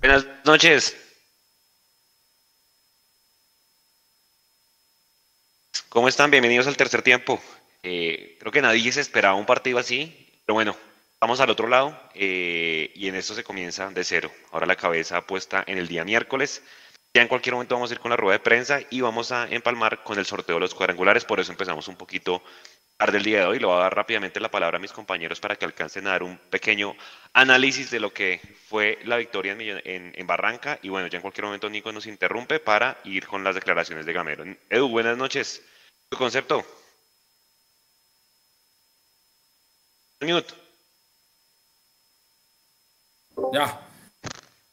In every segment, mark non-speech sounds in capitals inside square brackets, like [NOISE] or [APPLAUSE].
Buenas noches. ¿Cómo están? Bienvenidos al tercer tiempo. Eh, creo que nadie se esperaba un partido así, pero bueno, vamos al otro lado eh, y en esto se comienza de cero. Ahora la cabeza puesta en el día miércoles. Ya en cualquier momento vamos a ir con la rueda de prensa y vamos a empalmar con el sorteo de los cuadrangulares. Por eso empezamos un poquito tarde el día de hoy. Le voy a dar rápidamente la palabra a mis compañeros para que alcancen a dar un pequeño análisis de lo que fue la victoria en, en Barranca. Y bueno, ya en cualquier momento Nico nos interrumpe para ir con las declaraciones de Gamero. Edu, buenas noches. ¿Tu concepto? Ya.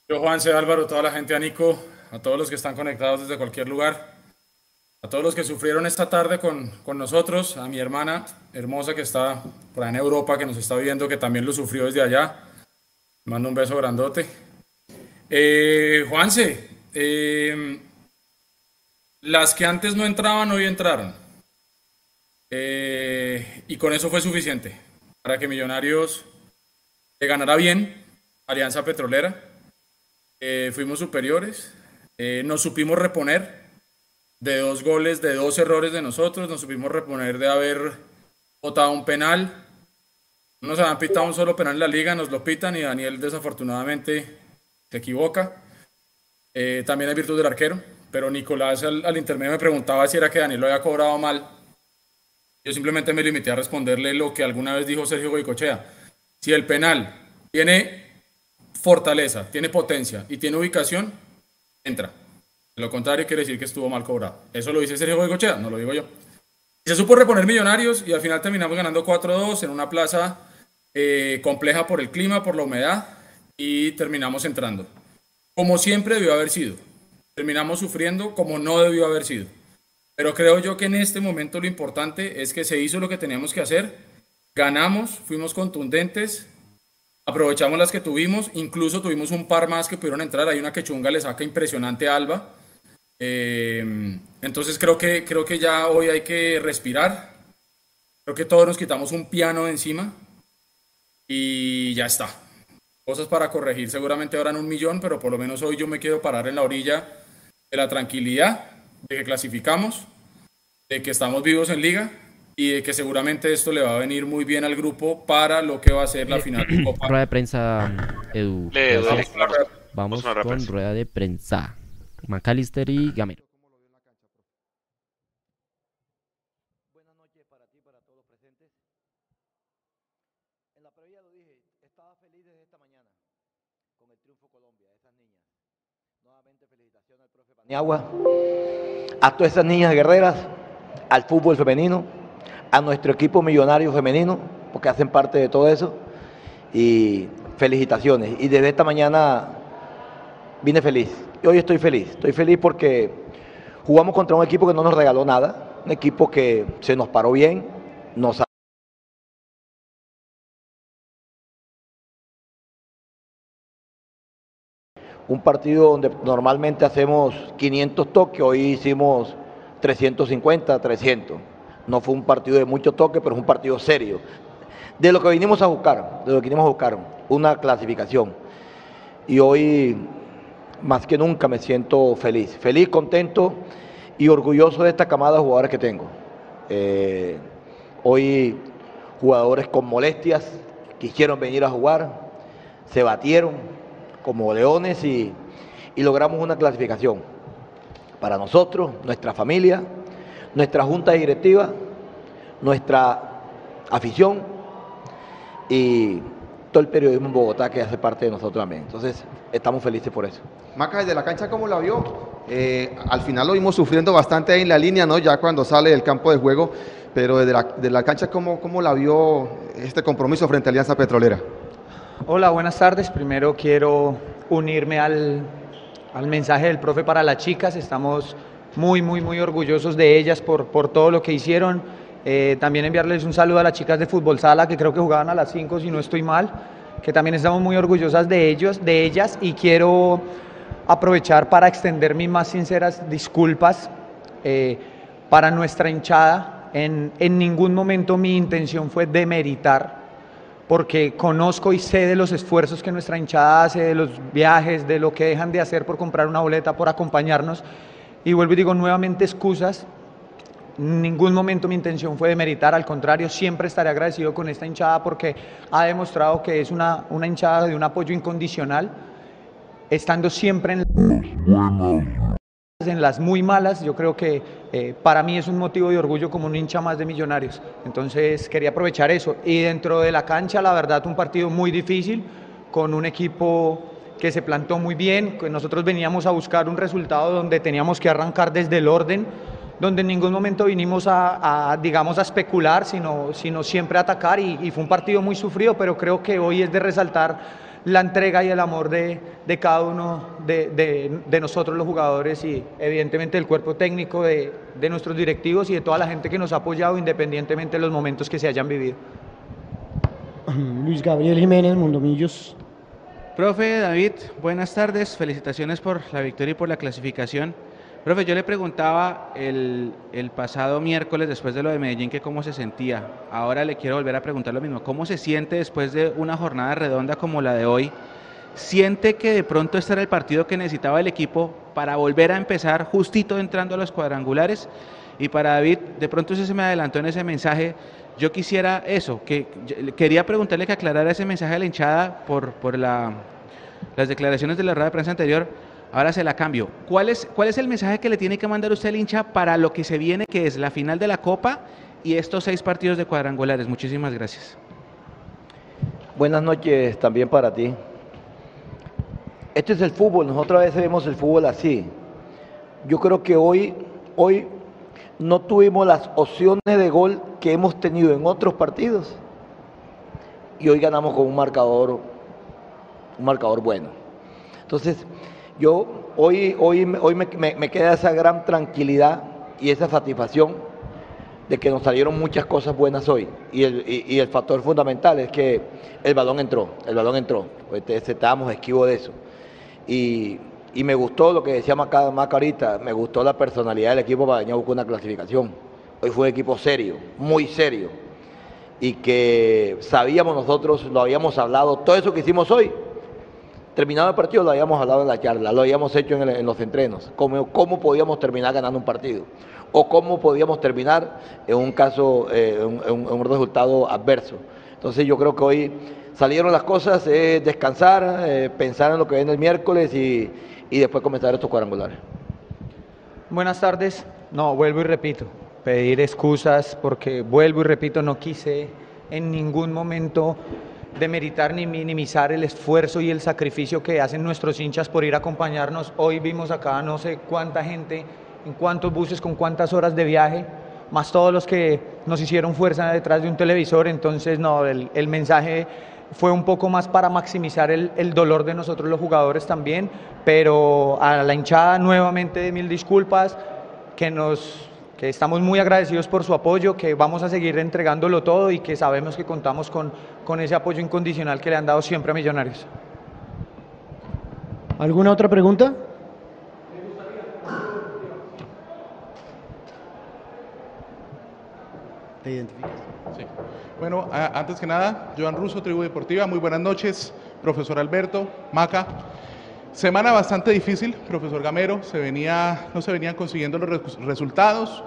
Yo, Juanse, Álvaro, toda la gente, a Nico, a todos los que están conectados desde cualquier lugar, a todos los que sufrieron esta tarde con, con nosotros, a mi hermana hermosa que está por ahí en Europa, que nos está viendo, que también lo sufrió desde allá. Mando un beso grandote. Eh, Juanse, eh, las que antes no entraban, hoy entraron. Eh, y con eso fue suficiente para que Millonarios le ganara bien Alianza Petrolera. Eh, fuimos superiores, eh, nos supimos reponer de dos goles, de dos errores de nosotros, nos supimos reponer de haber votado un penal. No nos habían pitado un solo penal en la liga, nos lo pitan y Daniel desafortunadamente se equivoca. Eh, también hay virtud del arquero, pero Nicolás al, intermedio me preguntaba si era que Daniel lo había cobrado mal yo simplemente me limité a responderle lo que alguna vez dijo Sergio Goicochea. Si el penal tiene fortaleza, tiene potencia y tiene ubicación, entra. Lo contrario, quiere decir que estuvo mal cobrado. Eso lo dice Sergio Goicochea, no lo digo yo. Se supo reponer millonarios y al final terminamos ganando 4-2 en una plaza eh, compleja por el clima, por la humedad y terminamos entrando. Como siempre debió haber sido. Terminamos sufriendo como no debió haber sido. Pero creo yo que en este momento lo importante es que se hizo lo que teníamos que hacer, ganamos, fuimos contundentes, aprovechamos las que tuvimos, incluso tuvimos un par más que pudieron entrar, hay una que Chunga le saca impresionante a Alba. Eh, entonces creo que, creo que ya hoy hay que respirar, creo que todos nos quitamos un piano encima y ya está. Cosas para corregir, seguramente habrán un millón, pero por lo menos hoy yo me quiero parar en la orilla de la tranquilidad de que clasificamos, de que estamos vivos en liga y de que seguramente esto le va a venir muy bien al grupo para lo que va a ser la Eh, final de Copa. [CLEARS THROAT] Rueda de prensa, Edu. Le- vamos, con prensa. rueda de prensa. McAllister y Gamero. Buenas noches para ti y para todos los presentes. En la previa lo dije, estaba feliz desde esta mañana con el triunfo Colombia, esas niñas. Nuevamente felicitaciones al profe Paniagua, a todas esas niñas guerreras, al fútbol femenino, a nuestro equipo millonario femenino, porque hacen parte de todo eso. Y felicitaciones. Y desde esta mañana vine feliz. Y hoy estoy feliz. Estoy feliz porque jugamos contra un equipo que no nos regaló nada, un equipo que se nos paró bien, nos un partido donde normalmente hacemos 500 toques, hoy hicimos 350, 300. No fue un partido de mucho toque, pero es un partido serio. De lo que vinimos a buscar, de lo que vinimos a buscar, una clasificación. Y hoy, más que nunca, me siento feliz. Feliz, contento y orgulloso de esta camada de jugadores que tengo. Eh, hoy, jugadores con molestias, quisieron venir a jugar, se batieron como leones y, y logramos una clasificación. Para nosotros, nuestra familia, nuestra junta directiva, nuestra afición y todo el periodismo en Bogotá que hace parte de nosotros también. Entonces, estamos felices por eso. Maca, desde la cancha, ¿cómo la vio? Eh, al final lo vimos sufriendo bastante ahí en la línea, ¿no? Ya cuando sale del campo de juego, pero desde la, de la cancha, ¿cómo, ¿cómo la vio este compromiso frente a Alianza Petrolera? Hola, buenas tardes. Primero quiero unirme al, al mensaje del profe para las chicas. Estamos muy, muy, muy orgullosos de ellas por, por todo lo que hicieron. Eh, también enviarles un saludo a las chicas de Fútbol Sala, que creo que jugaban a las 5, si no estoy mal, que también estamos muy orgullosas de ellos, de ellas, y quiero aprovechar para extender mis más sinceras disculpas eh, para nuestra hinchada. En, en ningún momento mi intención fue demeritar porque conozco y sé de los esfuerzos que nuestra hinchada hace, de los viajes, de lo que dejan de hacer por comprar una boleta, por acompañarnos. Y vuelvo y digo nuevamente excusas. En ningún momento mi intención fue demeritar, al contrario, siempre estaré agradecido con esta hinchada porque ha demostrado que es una, una hinchada de un apoyo incondicional, estando siempre en en las muy malas, yo creo que eh, para mí es un motivo de orgullo como un hincha más de Millonarios. Entonces quería aprovechar eso. Y dentro de la cancha, la verdad, un partido muy difícil, con un equipo que se plantó muy bien, nosotros veníamos a buscar un resultado donde teníamos que arrancar desde el orden, donde en ningún momento vinimos a, digamos, a especular, sino, sino siempre a atacar y, y fue un partido muy sufrido, pero creo que hoy es de resaltar la entrega y el amor de, de cada uno de, de, de, nosotros los jugadores y evidentemente del cuerpo técnico, de, nuestros directivos y de toda la gente que nos ha apoyado independientemente de los momentos que se hayan vivido. [CLEARS THROAT] Luis Gabriel Jiménez, Mundomillos. Profe David, buenas tardes, felicitaciones por la victoria y por la clasificación. Profe, yo le preguntaba el, el, pasado miércoles después de lo de Medellín que cómo se sentía. Ahora le quiero volver a preguntar lo mismo. ¿Cómo se siente después de una jornada redonda como la de hoy? ¿Siente que de pronto este era el partido que necesitaba el equipo para volver a empezar justito entrando a los cuadrangulares? Y para David, de pronto se me adelantó en ese mensaje. Yo quisiera eso, que quería preguntarle que aclarara ese mensaje de la hinchada por, por la, las declaraciones de la rueda de prensa anterior Ahora se la cambio. ¿Cuál es, ¿Cuál es el mensaje que le tiene que mandar usted al hincha para lo que se viene, que es la final de la Copa y estos seis partidos de cuadrangulares? Muchísimas gracias. Buenas noches también para ti. Este es el fútbol, nosotros vemos el fútbol así. Yo creo que hoy, hoy no tuvimos las opciones de gol que hemos tenido en otros partidos y hoy ganamos con un marcador, un marcador bueno. Entonces, yo hoy, hoy, hoy me, me, queda esa gran tranquilidad y esa satisfacción de que nos salieron muchas cosas buenas hoy. Y el, y, el factor fundamental es que el balón entró, el balón entró. Pues estábamos esquivo de eso. Y, y, me gustó lo que decía Maca, Maca ahorita, me gustó la personalidad del equipo para venir a buscar una clasificación. Hoy fue un equipo serio, muy serio. Y que sabíamos nosotros, lo habíamos hablado, todo eso que hicimos hoy, terminado el partido lo habíamos hablado en la charla, lo habíamos hecho en, los entrenos, cómo, cómo, podíamos terminar ganando un partido o cómo podíamos terminar en un caso, eh, en, un resultado adverso. Entonces yo creo que hoy salieron las cosas, es descansar, eh, pensar en lo que viene el miércoles y, y después comenzar estos cuadrangulares. Buenas tardes. No, vuelvo y repito, pedir excusas porque vuelvo y repito, no quise en ningún momento demeritar ni minimizar el esfuerzo y el sacrificio que hacen nuestros hinchas por ir a acompañarnos. Hoy vimos acá no sé cuánta gente, en cuántos buses, con cuántas horas de viaje, más todos los que nos hicieron fuerza detrás de un televisor. Entonces, no, el, el mensaje fue un poco más para maximizar el, el, dolor de nosotros los jugadores también, pero a la hinchada nuevamente mil disculpas, que nos que estamos muy agradecidos por su apoyo, que vamos a seguir entregándolo todo y que sabemos que contamos con, con ese apoyo incondicional que le han dado siempre a Millonarios. ¿Alguna otra pregunta? ¿Te identificas? Sí. Bueno, a, antes que nada, Joan Russo, Tribu Deportiva, muy buenas noches, profesor Alberto, Maca. Semana bastante difícil, profesor Gamero, se venía, no se venían consiguiendo los resultados,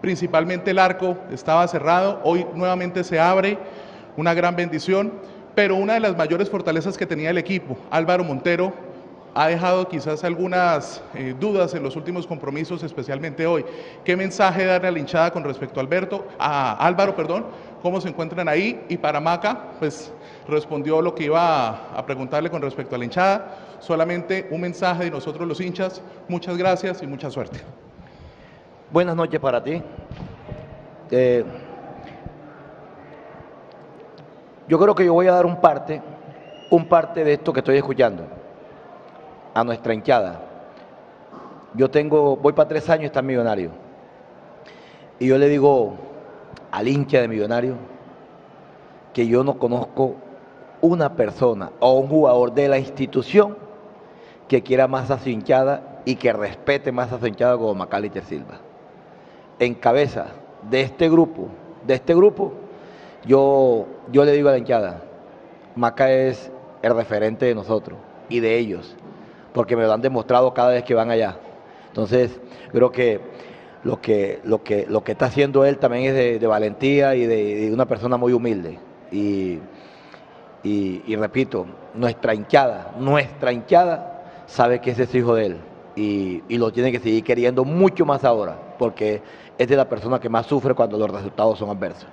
principalmente el arco estaba cerrado, hoy nuevamente se abre, una gran bendición, pero una de las mayores fortalezas que tenía el equipo, Álvaro Montero, ha dejado quizás algunas eh, dudas en los últimos compromisos, especialmente hoy. ¿Qué mensaje darle a la hinchada con respecto a Alberto, a Álvaro, perdón, cómo se encuentran ahí? Y para Maca, pues respondió lo que iba a, preguntarle con respecto a la hinchada. Solamente un mensaje de nosotros los hinchas. Muchas gracias y mucha suerte. Buenas noches para ti. Eh, yo creo que yo voy a dar un parte, un parte de esto que estoy escuchando a nuestra hinchada. Yo tengo, voy para tres años, está millonario. Y yo le digo al hincha de millonario que yo no conozco una persona o un jugador de la institución que quiera más a su hinchada y que respete más a su hinchada como Macalister Silva. En cabeza de este grupo, de este grupo, yo, yo le digo a la hinchada, Maca es el referente de nosotros y de ellos, porque me lo han demostrado cada vez que van allá. Entonces, creo que lo que, lo que, lo que está haciendo él también es de, valentía y de, una persona muy humilde. Y, y, repito, nuestra hinchada, nuestra hinchada sabe que ese es hijo de él y, lo tiene que seguir queriendo mucho más ahora, porque es de la persona que más sufre cuando los resultados son adversos.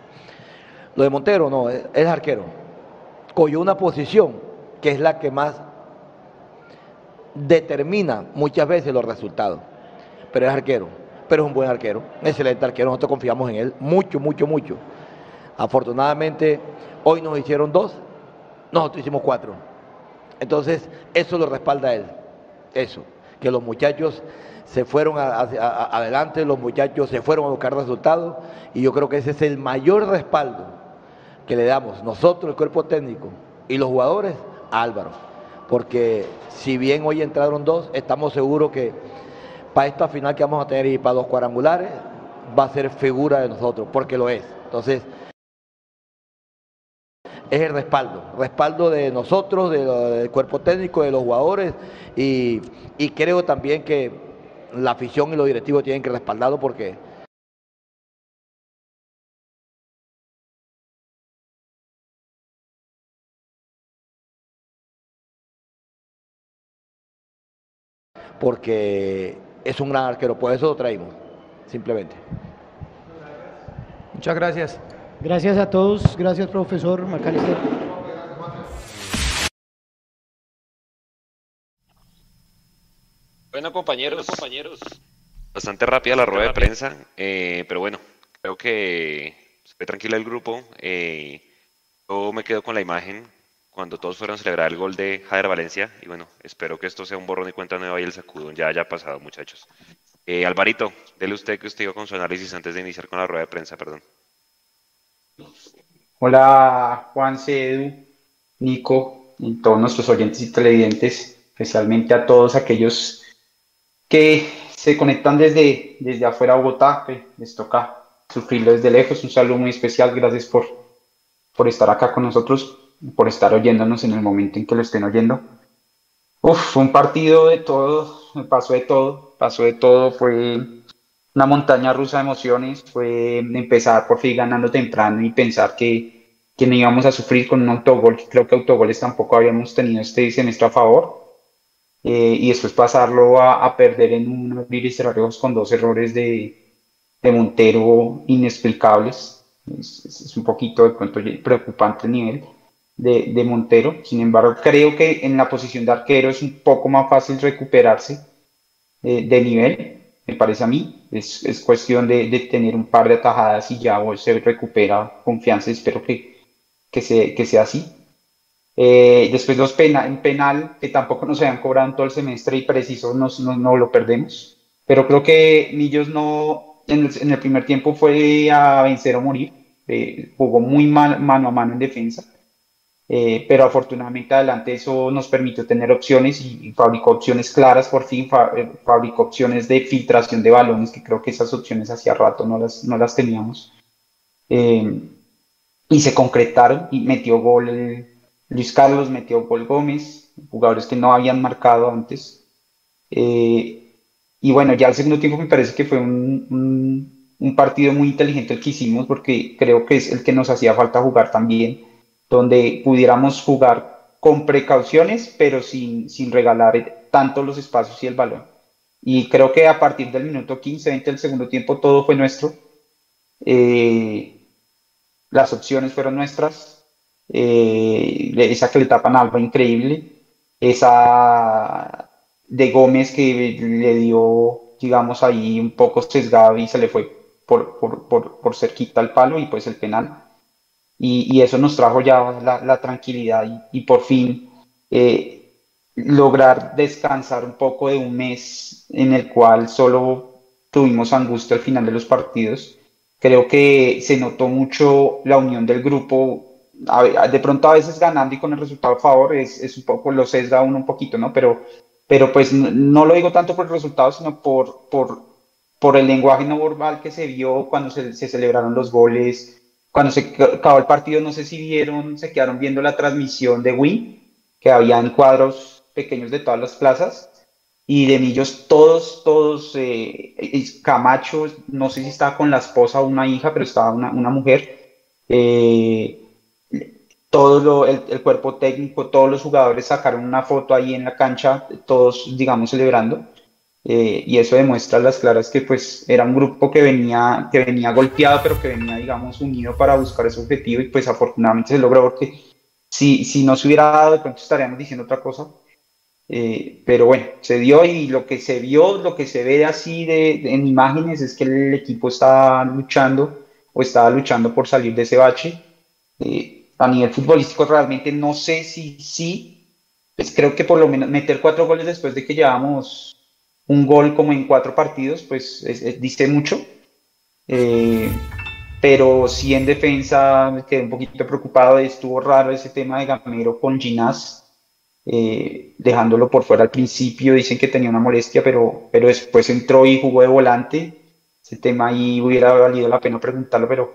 Lo de Montero, no, es, arquero. Cogió una posición que es la que más determina muchas veces los resultados, pero es arquero pero es un buen arquero, excelente arquero, nosotros confiamos en él mucho, mucho, mucho. Afortunadamente, hoy nos hicieron dos, nosotros hicimos cuatro. Entonces, eso lo respalda él, eso, que los muchachos se fueron adelante, los muchachos se fueron a buscar resultados, y yo creo que ese es el mayor respaldo que le damos nosotros, el cuerpo técnico, y los jugadores a Álvaro. Porque si bien hoy entraron dos, estamos seguros que para esta final que vamos a tener y para dos cuadrangulares, va a ser figura de nosotros, porque lo es. Entonces, es el respaldo, respaldo de nosotros, del cuerpo técnico, de los jugadores, y, y creo también que la afición y los directivos tienen que respaldarlo porque porque es un gran arquero, por eso lo traímos, simplemente. Muchas gracias. Gracias a todos, gracias profesor Macalister. Bueno compañeros, compañeros, bastante rápida la rueda de prensa, eh, pero bueno, creo que se ve tranquila el grupo. Eh, yo me quedo con la imagen cuando todos fueron a celebrar el gol de Jader Valencia. Y bueno, espero que esto sea un borrón y cuenta nueva y el sacudón ya haya pasado, muchachos. Eh, Alvarito, dele usted que usted iba con su análisis antes de iniciar con la rueda de prensa, perdón. Hola, Juan Cedu, Nico, y todos nuestros oyentes y televidentes, especialmente a todos aquellos que se conectan desde, desde afuera de Bogotá, que les toca sufrirlo desde lejos. Un saludo muy especial, gracias por, por estar acá con nosotros por estar oyéndonos en el momento en que lo estén oyendo. Uf, fue un partido de todo, pasó de todo, pasó de todo, fue una montaña rusa de emociones, fue empezar por fin ganando temprano y pensar que, que no íbamos a sufrir con un autogol, creo que autogoles tampoco habíamos tenido este semestre a favor, eh, y después pasarlo a, perder en un abrir y cerrar con dos errores de, de Montero inexplicables, es, es, un poquito de pronto preocupante el nivel de, Montero. Sin embargo, creo que en la posición de arquero es un poco más fácil recuperarse eh, de nivel, me parece a mí. Es, es cuestión de, de, tener un par de atajadas y ya se recupera confianza. Espero que, que, se, que sea así. Eh, después los penal, penal, que tampoco nos habían cobrado en todo el semestre y preciso no, no, lo perdemos. Pero creo que Millos no, en el, en el primer tiempo fue a vencer o morir. Eh, jugó muy mal, mano a mano en defensa eh, pero afortunadamente adelante eso nos permitió tener opciones y, fabricó opciones claras, por fin eh, fabricó opciones de filtración de balones, que creo que esas opciones hacía rato no las, no las teníamos. Eh, y se concretaron y metió gol Luis Carlos, metió gol Gómez, jugadores que no habían marcado antes. y bueno, ya el segundo tiempo me parece que fue un, un, un partido muy inteligente el que hicimos porque creo que es el que nos hacía falta jugar también donde pudiéramos jugar con precauciones, pero sin, sin regalar tanto los espacios y el balón. Y creo que a partir del minuto 15, 20 del segundo tiempo todo fue nuestro. Eh, las opciones fueron nuestras. Eh, esa que le tapan a Alba, increíble. Esa de Gómez que le dio, digamos, ahí un poco sesgado y se le fue por, por, por, por cerquita al palo y pues el penal y, eso nos trajo ya la, tranquilidad y, por fin eh, lograr descansar un poco de un mes en el cual solo tuvimos angustia al final de los partidos. Creo que se notó mucho la unión del grupo, de pronto a veces ganando y con el resultado a favor, es, es un poco, lo sesga uno un poquito, ¿no? Pero, pero pues no, lo digo tanto por el resultado, sino por, por, por el lenguaje no verbal que se vio cuando se, se celebraron los goles, cuando se acabó el partido, no sé si vieron, se quedaron viendo la transmisión de Win, que habían cuadros pequeños de todas las plazas, y de Millos todos, todos, eh, Camacho, no sé si estaba con la esposa o una hija, pero estaba una, una mujer, eh, todo el, el, cuerpo técnico, todos los jugadores sacaron una foto ahí en la cancha, todos, digamos, celebrando. Eh, y eso demuestra a las claras que pues era un grupo que venía, que venía golpeado, pero que venía, digamos, unido para buscar ese objetivo y pues afortunadamente se logró porque si, si no se hubiera dado, de pronto estaríamos diciendo otra cosa. Eh, pero bueno, se dio y lo que se vio, lo que se ve así de, en imágenes es que el equipo estaba luchando o estaba luchando por salir de ese bache. Eh, a nivel futbolístico realmente no sé si sí, pues creo que por lo menos meter cuatro goles después de que llevamos un gol como en cuatro partidos, pues dice mucho. Eh, pero sí en defensa quedé un poquito preocupado. Estuvo raro ese tema de Gamero con Ginás, eh, dejándolo por fuera al principio. Dicen que tenía una molestia, pero, pero después entró y jugó de volante. Ese tema ahí hubiera valido la pena preguntarlo, pero,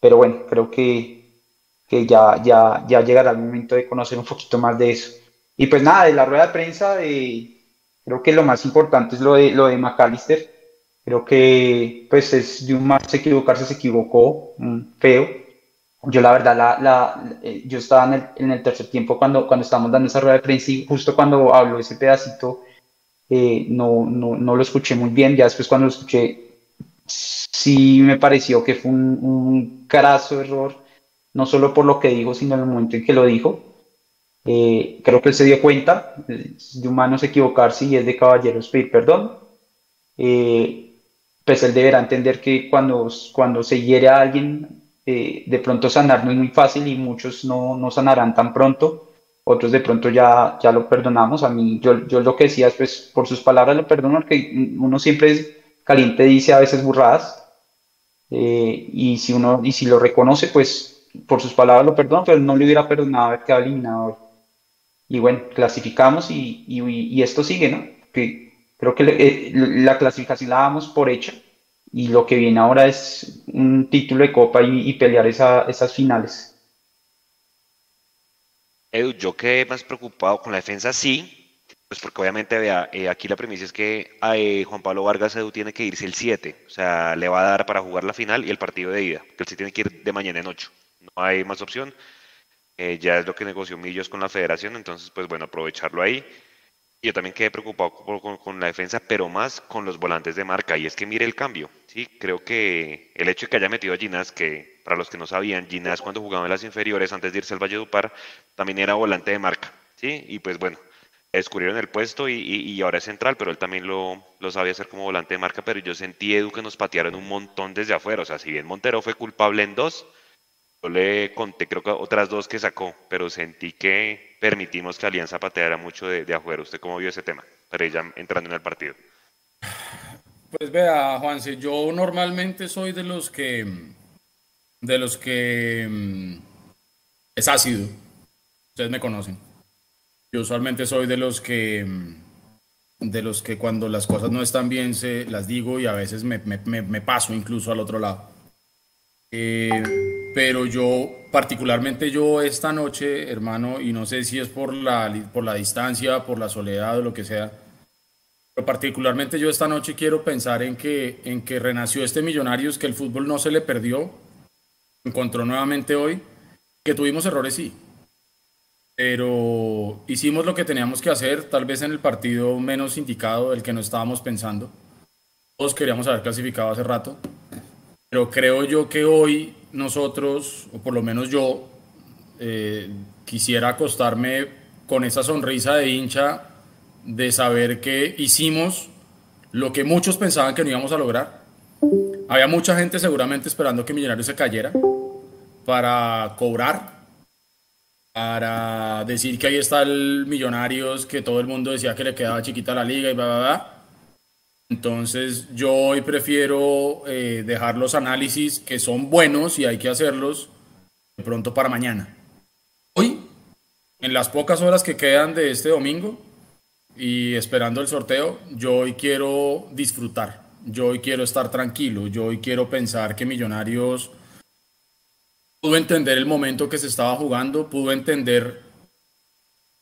pero bueno, creo que, que ya, ya, ya llegará el momento de conocer un poquito más de eso. Y pues nada, de la rueda de prensa de Creo que lo más importante es lo de, lo de McAllister. Creo que pues es de un más equivocarse, se equivocó, feo. Yo la verdad, la, la, eh, yo estaba en el, en el, tercer tiempo cuando, cuando estábamos dando esa rueda de prensa y justo cuando habló ese pedacito eh, no, no, no, lo escuché muy bien. Ya después cuando lo escuché sí me pareció que fue un, un carazo error, no solo por lo que dijo, sino en el momento en que lo dijo. Eh, creo que él se dio cuenta, es de humanos equivocarse y es de caballeros pedir perdón. Eh, pues él deberá entender que cuando, cuando se hiere a alguien, eh, de pronto sanar no es muy fácil y muchos no, no, sanarán tan pronto. Otros de pronto ya, ya lo perdonamos. A mí, yo, yo lo que decía es, pues, por sus palabras lo perdono, porque uno siempre es caliente, dice a veces burradas. y, si uno, y si lo reconoce, pues por sus palabras lo perdono, pero no le hubiera perdonado haber quedado eliminado y bueno, clasificamos y, y, esto sigue, ¿no? Que creo que eh, la clasificación la damos por hecha y lo que viene ahora es un título de copa y, pelear esa, esas finales. Edu, yo quedé más preocupado con la defensa, sí, pues porque obviamente, vea, eh, aquí la premisa es que eh, Juan Pablo Vargas Edu tiene que irse el 7, o sea, le va a dar para jugar la final y el partido de ida, que él sí tiene que ir de mañana en 8, no hay más opción. Eh, ya es lo que negoció Millos con la federación, entonces pues bueno, aprovecharlo ahí. Yo también quedé preocupado con, la defensa, pero más con los volantes de marca. Y es que mire el cambio. ¿sí? Creo que el hecho de que haya metido a Ginás, que para los que no sabían, Ginás cuando jugaba en las inferiores, antes de irse al Valle Dupar, también era volante de marca. ¿sí? Y pues bueno, descubrieron el puesto y, y, ahora es central, pero él también lo, lo, sabía hacer como volante de marca. Pero yo sentí, Edu, que nos patearon un montón desde afuera. O sea, si bien Montero fue culpable en dos, yo le conté, creo que otras dos que sacó, pero sentí que permitimos que Alianza pateara mucho de, afuera. ¿Usted cómo vio ese tema? Pero ella entrando en el partido. Pues vea, Juanse, yo normalmente soy de los que. de los que. Mm, es ácido. Ustedes me conocen. Yo usualmente soy de los que. Mm, de los que cuando las cosas no están bien se las digo y a veces me, me paso incluso al otro lado. Eh, pero yo, particularmente yo esta noche, hermano, y no sé si es por la, por la distancia, por la soledad o lo que sea, pero particularmente yo esta noche quiero pensar en que, en que renació este Millonarios, que el fútbol no se le perdió, encontró nuevamente hoy, que tuvimos errores sí, pero hicimos lo que teníamos que hacer, tal vez en el partido menos indicado del que no estábamos pensando. Todos queríamos haber clasificado hace rato, pero creo yo que hoy nosotros, o por lo menos yo, eh, quisiera acostarme con esa sonrisa de hincha de saber que hicimos lo que muchos pensaban que no íbamos a lograr. Había mucha gente seguramente esperando que Millonarios se cayera para cobrar, para decir que ahí está el Millonarios, que todo el mundo decía que le quedaba chiquita la liga y bla, bla, bla. Entonces yo hoy prefiero eh, dejar los análisis que son buenos y hay que hacerlos de pronto para mañana. Hoy, en las pocas horas que quedan de este domingo y esperando el sorteo, yo hoy quiero disfrutar, yo hoy quiero estar tranquilo, yo hoy quiero pensar que Millonarios pudo entender el momento que se estaba jugando, pudo entender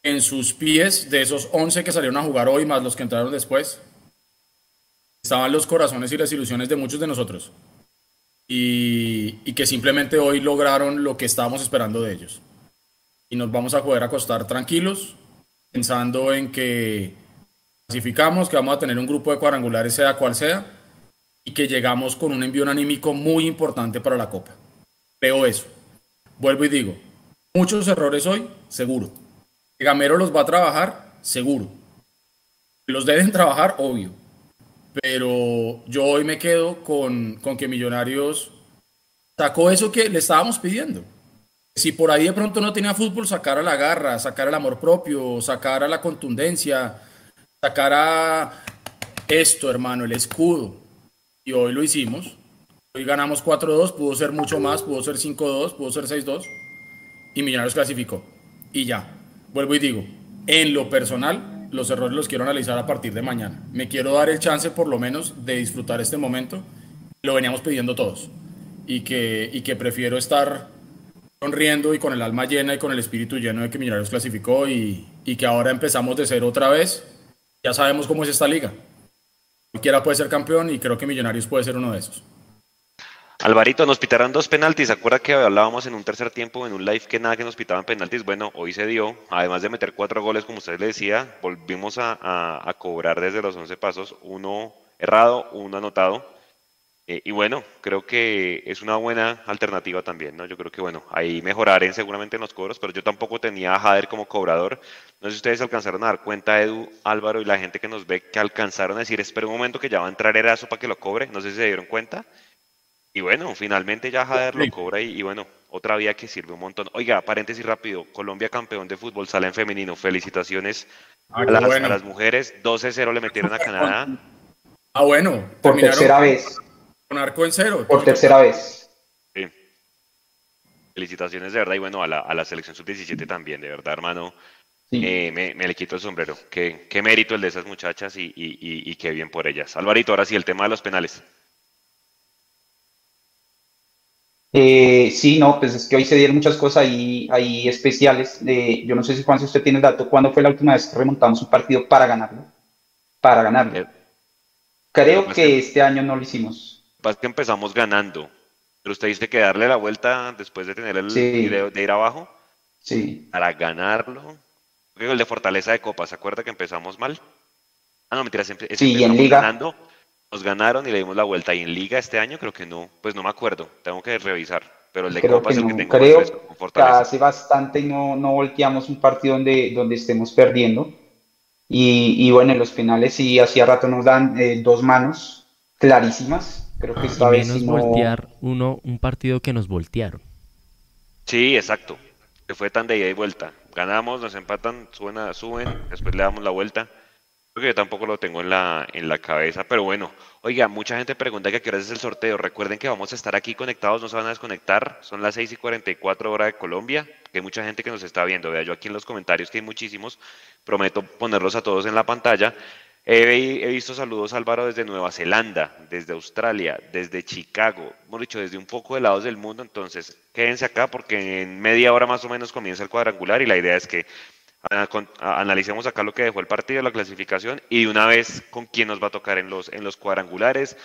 en sus pies de esos 11 que salieron a jugar hoy, más los que entraron después, estaban los corazones y las ilusiones de muchos de nosotros. Y, que simplemente hoy lograron lo que estábamos esperando de ellos. Y nos vamos a poder acostar tranquilos, pensando en que clasificamos, que vamos a tener un grupo de cuadrangulares, sea cual sea, y que llegamos con un envío anímico muy importante para la Copa. Veo eso. Vuelvo y digo, muchos errores hoy, seguro. Gamero los va a trabajar, seguro. Los deben trabajar, obvio. Pero yo hoy me quedo con, con que Millonarios sacó eso que le estábamos pidiendo. Si por ahí de pronto no tenía fútbol, sacar a la garra, sacar el amor propio, sacar a la contundencia, sacar a esto, hermano, el escudo. Y hoy lo hicimos. Hoy ganamos 4-2, pudo ser mucho más, pudo ser 5-2, pudo ser 6-2. Y Millonarios clasificó. Y ya. Vuelvo y digo, en lo personal, los errores los quiero analizar a partir de mañana. Me quiero dar el chance, por lo menos, de disfrutar este momento. Lo veníamos pidiendo todos. Y que, y que prefiero estar sonriendo y con el alma llena y con el espíritu lleno de que Millonarios clasificó y, y que ahora empezamos de cero otra vez. Ya sabemos cómo es esta liga. Cualquiera puede ser campeón y creo que Millonarios puede ser uno de esos. Alvarito, nos pitaron dos penaltis. ¿Se acuerda que hablábamos en un tercer tiempo, en un live, que nada que nos pitaban penaltis? Bueno, hoy se dio. Además de meter cuatro goles, como usted le decía, volvimos a, a, cobrar desde los 11 pasos. Uno errado, uno anotado. Eh, y bueno, creo que es una buena alternativa también, ¿no? Yo creo que, bueno, ahí mejoraré seguramente en los cobros, pero yo tampoco tenía a Jader como cobrador. No sé si ustedes alcanzaron a dar cuenta, Edu, Álvaro y la gente que nos ve, que alcanzaron a decir, espera un momento que ya va a entrar Erazo para que lo cobre. No sé si se dieron cuenta. Y bueno, finalmente ya Jader lo cobra y, bueno, otra vía que sirve un montón. Oiga, paréntesis rápido, Colombia campeón de fútbol sala en femenino. Felicitaciones Ah, a, las, bueno. a las mujeres. 12-0 le metieron a Canadá. Ah, bueno. Por tercera vez. Con arco en cero. Por tercera vez. Sí. Felicitaciones de verdad y bueno, a la, a la selección sub-17 también, de verdad, hermano. Sí. Eh, me, me le quito el sombrero. Qué, qué mérito el de esas muchachas y, y, y, y qué bien por ellas. Alvarito, ahora sí, el tema de los penales. Eh, sí, no, pues es que hoy se dieron muchas cosas ahí, ahí especiales. De, yo no sé si Juan, si usted tiene el dato, ¿cuándo fue la última vez que remontamos un partido para ganarlo? Para ganarlo. Eh, Creo pues que que- este año no lo hicimos. Pasa que empezamos ganando, pero usted dice que darle la vuelta después de tener el Sí. de, de ir abajo Sí, para ganarlo. El de Fortaleza de Copa, ¿se acuerda que empezamos mal? Ah, no, mentira, siempre Sí, en Liga. ganando, nos ganaron y le dimos la vuelta. Y en Liga este año creo que no, pues no me acuerdo, tengo que revisar. Pero el de creo Copa que es el no. que tengo más Creo fresco, con que Fortaleza. hace bastante no, no volteamos un partido donde, donde estemos perdiendo. Y, y bueno, en los penales sí, hacía rato nos dan eh, dos manos clarísimas. Creo que esta Y vez menos no. voltear uno, un partido que nos voltearon. Sí, exacto. Que fue tan de ida y vuelta. Ganamos, nos empatan, suben, a- suben, después le damos la vuelta. Creo que yo tampoco lo tengo en la, en la cabeza, pero bueno. Oiga, mucha gente pregunta que a qué hora es el sorteo. Recuerden que vamos a estar aquí conectados, no se van a desconectar. Son las 6 y 44 horas de Colombia, que hay mucha gente que nos está viendo. Vea yo aquí en los comentarios que hay muchísimos. Prometo ponerlos a todos en la pantalla. He, he visto saludos, Álvaro, desde Nueva Zelanda, desde Australia, desde Chicago, hemos dicho, desde un poco de lados del mundo. Entonces, quédense acá porque en media hora más o menos comienza el cuadrangular y la idea es que analicemos acá lo que dejó el partido, la clasificación y de una vez con quién nos va a tocar en los, en los cuadrangulares.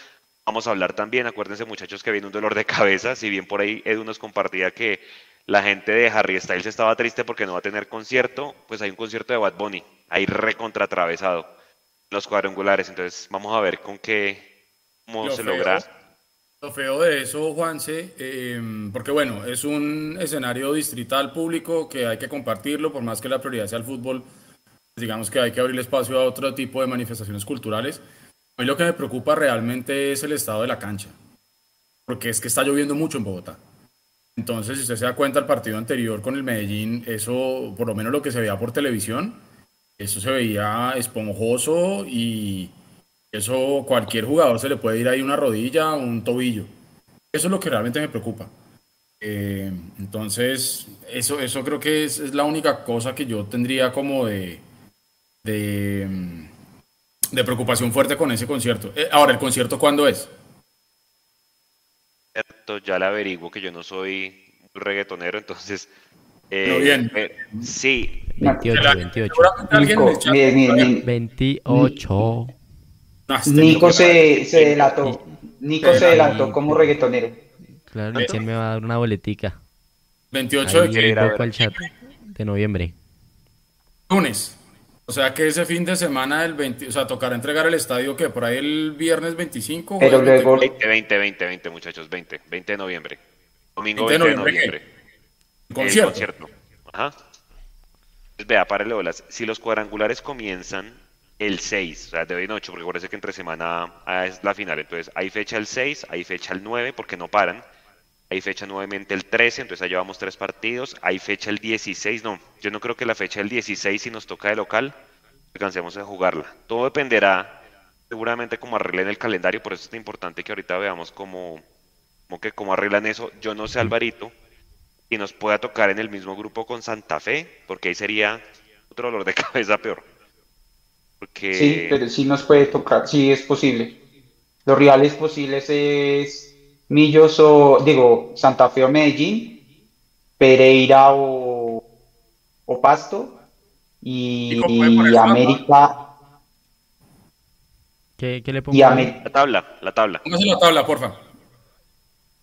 Vamos a hablar también, acuérdense muchachos que viene un dolor de cabeza, si bien por ahí Edu nos compartía que la gente de Harry Styles estaba triste porque no va a tener concierto, pues hay un concierto de Bad Bunny, ahí recontra atravesado los cuadrangulares, entonces vamos a ver con qué, cómo se feo- logra. Lo feo de eso, Juanse, eh, porque bueno, es un escenario distrital público que hay que compartirlo, por más que la prioridad sea el fútbol, pues digamos que hay que abrir espacio a otro tipo de manifestaciones culturales. A mí lo que me preocupa realmente es el estado de la cancha, porque es que está lloviendo mucho en Bogotá. Entonces, si usted se da cuenta, el partido anterior con el Medellín, eso, por lo menos lo que se veía por televisión, eso se veía esponjoso y eso cualquier jugador se le puede ir ahí una rodilla, un tobillo. Eso es lo que realmente me preocupa. Eh, entonces, eso, eso creo que es, es la única cosa que yo tendría como de, de, mm, de preocupación fuerte con ese concierto. Eh, ahora, ¿el concierto cuándo es? Cierto, ya le averiguo que yo no soy reggaetonero, entonces... Pero bien. eh, sí, 28, La- 28. seguramente alguien en el Nico, chat- mire, mire, mire. 28. No, este Nico se, se delató. Nico se delató como reggaetonero. Claro, ¿y quién me va a dar una boletica? 28 Ahí de poco al chat de noviembre. lunes. O sea que ese fin de semana del 20, o sea, tocará entregar el estadio que por ahí el viernes 25. Pero luego- 20, 20, 20, 20, muchachos, 20, 20 de noviembre. Domingo 20 20 de noviembre, noviembre. el concierto. El concierto. Ajá. Pues vea, párele bolas. Si los cuadrangulares comienzan el 6, o sea, de hoy en 8, porque parece que entre semana ah, es la final. Entonces, hay fecha el 6, hay fecha el 9, porque no paran. Hay fecha nuevamente el 13, entonces allá vamos tres partidos. Hay fecha el 16, no. Yo no creo que la fecha del 16, si nos toca de local, alcancemos a jugarla. Todo dependerá, seguramente, cómo arreglen el calendario. Por eso es importante que ahorita veamos cómo, cómo que cómo arreglan eso. Yo no sé, Alvarito, y nos pueda tocar en el mismo grupo con Santa Fe, porque ahí sería otro dolor de [LAUGHS] cabeza peor. Porque Sí, pero sí nos puede tocar, sí es posible. Los rivales posibles es Millos o, digo, Santa Fe o Medellín, Pereira o, o Pasto y, Nico, ¿puede poner su América ¿Qué, qué le pongo? y? América. la tabla, la tabla. Póngase la tabla, porfa.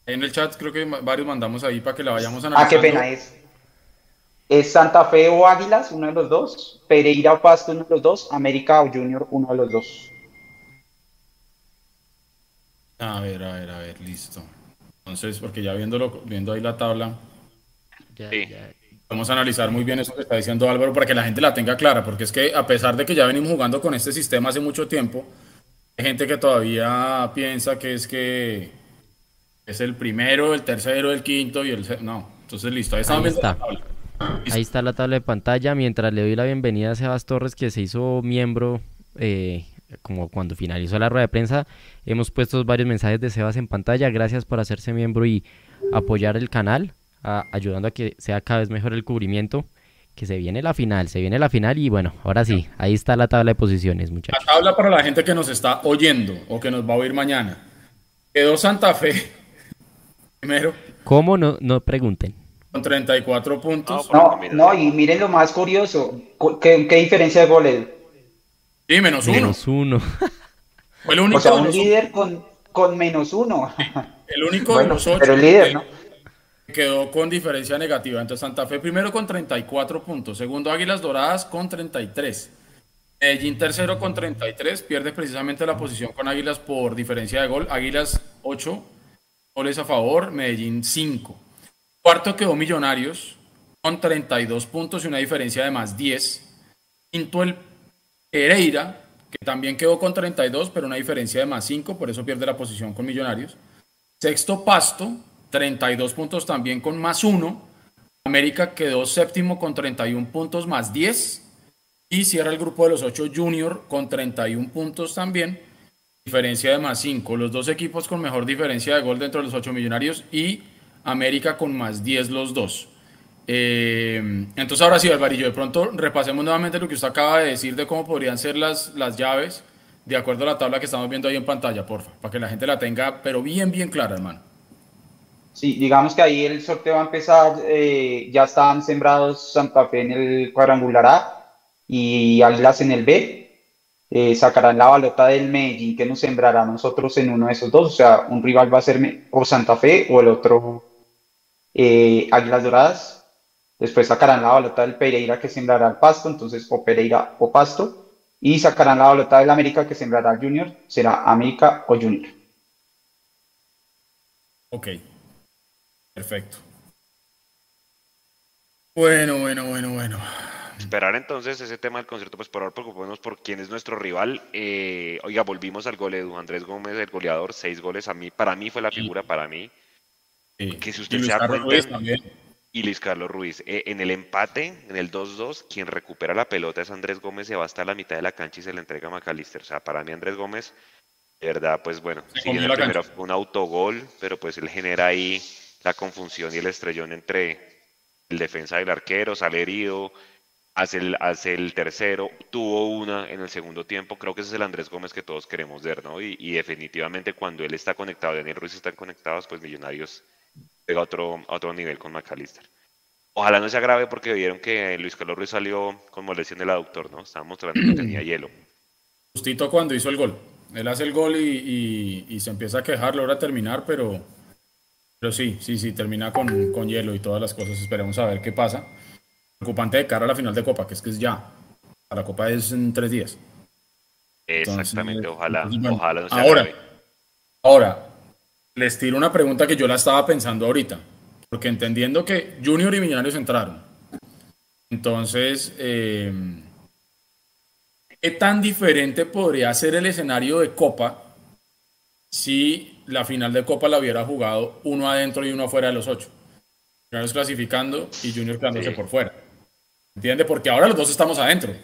En el chat creo que varios mandamos ahí para que la vayamos Ah, analizando. qué pena es. Es Santa Fe o Águilas, uno de los dos, Pereira o Pasto, uno de los dos, América o Junior, uno de los dos. A ver, a ver, a ver, listo. Entonces, porque ya viéndolo, viendo ahí la tabla, Sí. vamos a analizar muy bien eso que está diciendo Álvaro para que la gente la tenga clara, porque es que a pesar de que ya venimos jugando con este sistema hace mucho tiempo, hay gente que todavía piensa que es que es el primero, el tercero, el quinto y el... No, entonces listo, ahí estamos Ahí la está. tabla. Ahí está la tabla de pantalla. Mientras le doy la bienvenida a Sebas Torres, que se hizo miembro eh, como cuando finalizó la rueda de prensa. Hemos puesto varios mensajes de Sebas en pantalla. Gracias por hacerse miembro y apoyar el canal, a- ayudando a que sea cada vez mejor el cubrimiento. Que se viene la final, se viene la final y bueno, ahora sí, ahí está la tabla de posiciones, La muchachos. tabla para la gente que nos está oyendo o que nos va a oír mañana. Quedó Santa Fe primero ¿Cómo? No, no pregunten. Con 34 puntos. No, no, y miren lo más curioso, cu- ¿qué, qué diferencia de goles? Sí, menos uno. Menos uno. Fue el único, O sea, un líder con, con menos uno. [LAUGHS] el único de los ocho pero el líder, que ¿no? quedó con diferencia negativa. Entonces Santa Fe primero con 34 puntos, segundo Águilas Doradas con 33. Medellín tercero con 33, pierde precisamente la posición con Águilas por diferencia de gol. Águilas 8 goles a favor, Medellín 5. Cuarto quedó Millonarios con 32 puntos y una diferencia de más 10. Quinto el Pereira, que también quedó con 32, pero una diferencia de más 5, por eso pierde la posición con Millonarios. Sexto Pasto, 32 puntos también con más 1. América quedó séptimo con 31 puntos más 10. Y cierra el grupo de los 8 Junior con 31 puntos también. Diferencia de más 5. Los dos equipos con mejor diferencia de gol dentro de los 8 millonarios y América con más 10 los dos. Eh, entonces ahora sí, Alvarillo, de pronto repasemos nuevamente lo que usted acaba de decir de cómo podrían ser las, las llaves de acuerdo a la tabla que estamos viendo ahí en pantalla, porfa, para que la gente la tenga, pero bien, bien clara, hermano. Sí, digamos que ahí el sorteo va a empezar, eh, ya están sembrados Santa Fe en el cuadrangular A y Águilas en el B. Eh, sacarán la balota del Medellín que nos sembrará nosotros en uno de esos dos, o sea, un rival va a ser o Santa Fe o el otro eh, Águilas Doradas. Después sacarán la balota del Pereira que sembrará al Pasto, entonces o Pereira o Pasto. Y sacarán la balota del América que sembrará al Junior, será América o Junior. Ok. Perfecto. Bueno, bueno, bueno, bueno. Esperar entonces ese tema del concierto, pues por ahora preocupémonos por quién es nuestro rival. Eh, oiga, volvimos al gol Edu Andrés Gómez, el goleador, seis goles. A mí, para mí fue la figura, para mí. Sí. Que si Y usted Luis se da Carlos cuenta, Ruiz y Luis Carlos Ruiz. Eh, en el empate, en el 2-2, quien recupera la pelota es Andrés Gómez, se va hasta la mitad de la cancha y se le entrega a McAllister. O sea, para mí Andrés Gómez, de verdad, pues bueno, sí, el la primero fue un autogol, pero pues él genera ahí la confusión y el estrellón entre el defensa del arquero, sale herido, hace el, hace el tercero, tuvo una en el segundo tiempo, creo que ese es el Andrés Gómez que todos queremos ver, ¿no? Y, y definitivamente cuando él está conectado, Daniel Ruiz están conectados, pues Millonarios llega a otro, otro nivel con McAllister. Ojalá no sea grave porque vieron que Luis Carlos Ruiz salió con molestia en el aductor, ¿no? Estaba mostrando que tenía [CLEARS THROAT] hielo. Justito cuando hizo el gol. Él hace el gol y, se empieza a quejar, logra terminar, pero, pero sí, sí, sí, termina con, con hielo y todas las cosas. Esperemos a ver qué pasa. Preocupante de cara a la final de Copa, que es que es ya. La Copa es en tres días. Exactamente, ojalá, ojalá no sea ahora, ahora, les tiro una pregunta que yo la estaba pensando ahorita, porque entendiendo que Junior y Millonarios entraron, entonces, eh, ¿qué tan diferente podría ser el escenario de Copa si la final de Copa la hubiera jugado uno adentro y uno afuera de los ocho? Millonarios clasificando y Junior quedándose por fuera. ¿Entiende? Porque ahora los dos estamos adentro.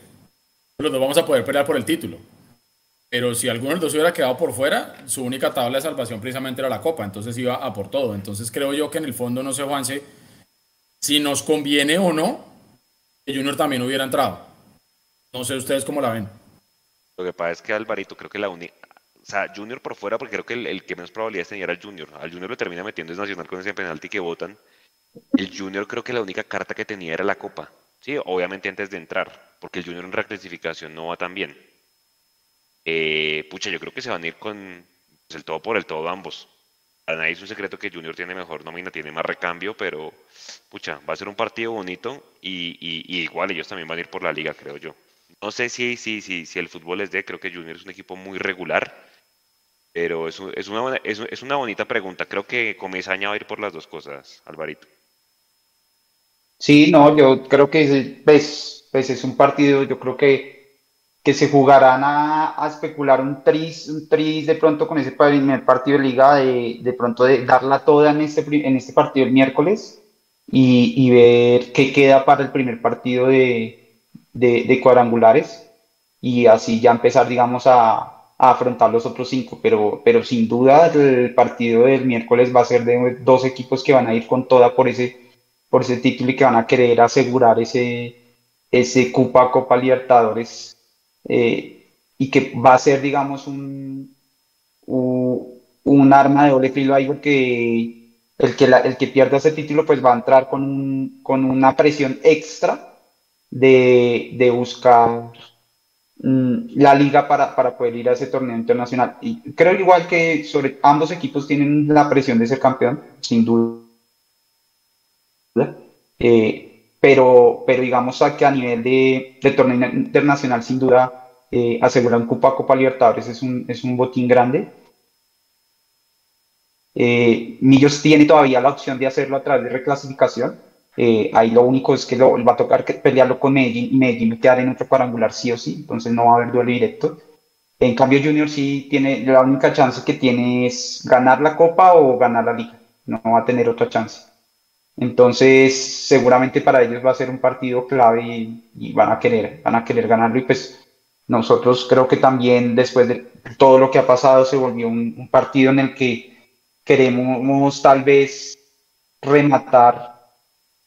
Los dos vamos a poder pelear por el título. Pero si alguno de los dos hubiera quedado por fuera, su única tabla de salvación precisamente era la Copa, entonces iba a por todo. Entonces creo yo que en el fondo, no sé, Juanse, si nos conviene o no que Junior también hubiera entrado. No sé ustedes cómo la ven. Lo que pasa es que Alvarito, creo que la única. O sea, Junior por fuera, porque creo que el, que menos probabilidades tenía era el Junior. Al Junior lo termina metiendo es Nacional con ese penalti que votan. El Junior creo que la única carta que tenía era la Copa. Sí, obviamente antes de entrar, porque el Junior en reclasificación no va tan bien. Eh, pucha, yo creo que se van a ir con pues, el todo por el todo ambos. Para nadie es un secreto que Junior tiene mejor nómina, tiene más recambio, pero pucha, va a ser un partido bonito y, igual ellos también van a ir por la liga, creo yo. No sé si, si, si, si el fútbol es de, creo que Junior es un equipo muy regular, pero es, es, una, es, es una bonita pregunta. Creo que Comesaña va a ir por las dos cosas, Alvarito. Sí, no, yo creo que es un partido, yo creo que que se jugarán a, especular un tris, un tris de pronto con ese primer partido de liga, de, de pronto de darla toda en este, en este partido el miércoles y, y ver qué queda para el primer partido de, de, cuadrangulares y así ya empezar, digamos, a, a, afrontar los otros cinco. Pero, pero sin duda el partido del miércoles va a ser de dos equipos que van a ir con toda por ese, por ese título y que van a querer asegurar ese, ese Copa Copa Libertadores eh, y que va a ser, digamos, un, un, arma de doble filo ahí porque el que, el que pierda ese título pues va a entrar con, un, con una presión extra de, de buscar mm, la liga para, para, poder ir a ese torneo internacional. Y creo igual que sobre ambos equipos tienen la presión de ser campeón, sin duda. Eh, pero, pero digamos que a nivel de, de torneo internacional, sin duda, eh, asegurar un Copa Copa Libertadores es un, es un botín grande. Eh, Millos tiene todavía la opción de hacerlo a través de reclasificación. Eh, ahí lo único es que lo, va a tocar que pelearlo con Medellín y Medellín quedar en otro cuadrangular sí o sí, entonces no va a haber duelo directo. En cambio, Junior sí tiene, la única chance que tiene es ganar la Copa o ganar la Liga, no va a tener otra chance. Entonces, seguramente para ellos va a ser un partido clave y, van a querer, van a querer ganarlo. Y pues nosotros creo que también después de todo lo que ha pasado se volvió un, partido en el que queremos tal vez rematar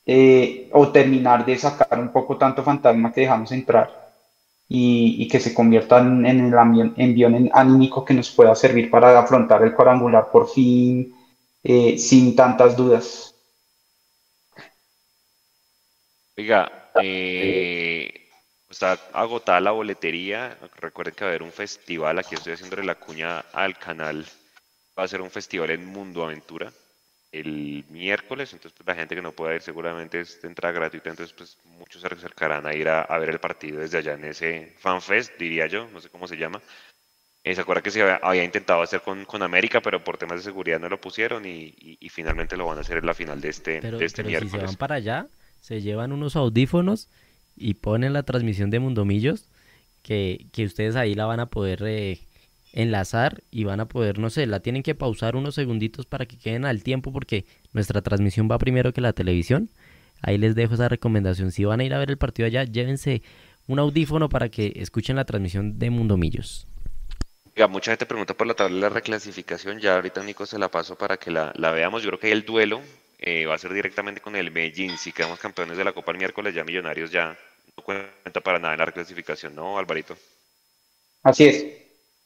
eh, o terminar de sacar un poco tanto fantasma que dejamos entrar y, que se convierta en, el envión anímico que nos pueda servir para afrontar el cuadrangular por fin eh, sin tantas dudas. Oiga, eh, está agotada la boletería. Recuerden que va a haber un festival. Aquí estoy haciendo la cuña al canal. Va a ser un festival en Mundo Aventura el miércoles. Entonces, pues, la gente que no pueda ir seguramente es de entrada gratuita. Entonces, pues muchos se acercarán a ir a, ver el partido desde allá en ese FanFest, diría yo. No sé cómo se llama. Eh, se acuerda que se había, intentado hacer con, con, América, pero por temas de seguridad no lo pusieron y, finalmente lo van a hacer en la final de este, de este miércoles. Si se van para allá, se llevan unos audífonos y ponen la transmisión de Mundomillos, que, que ustedes ahí la van a poder eh, enlazar y van a poder, no sé, la tienen que pausar unos segunditos para que queden al tiempo porque nuestra transmisión va primero que la televisión. Ahí les dejo esa recomendación. Si van a ir a ver el partido allá, llévense un audífono para que escuchen la transmisión de Mundomillos. Oiga, mucha gente pregunta por la tabla de la reclasificación. Ya ahorita Nico se la paso para que la, la veamos. Yo creo que el duelo eh, va a ser directamente con el Medellín. Si quedamos campeones de la Copa el miércoles, ya Millonarios ya no cuenta para nada en la reclasificación, ¿no, Alvarito? Así es,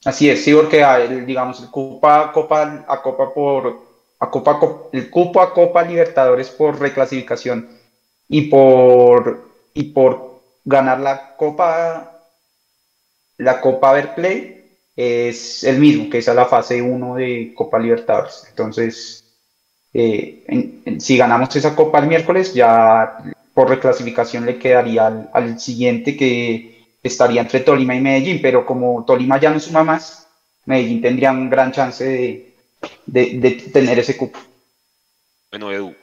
así es, sí, porque digamos, Copa, Copa a Copa por, a Copa, el cupo a Copa Libertadores por reclasificación y por, y por ganar la Copa, la Copa Verplay es el mismo, que es a la fase 1 de Copa Libertadores. Entonces, eh, si ganamos esa Copa el miércoles, ya por reclasificación le quedaría al, al siguiente que estaría entre Tolima y Medellín, pero como Tolima ya no suma más, Medellín tendría un gran chance de, de, tener ese cupo. Bueno, Edu,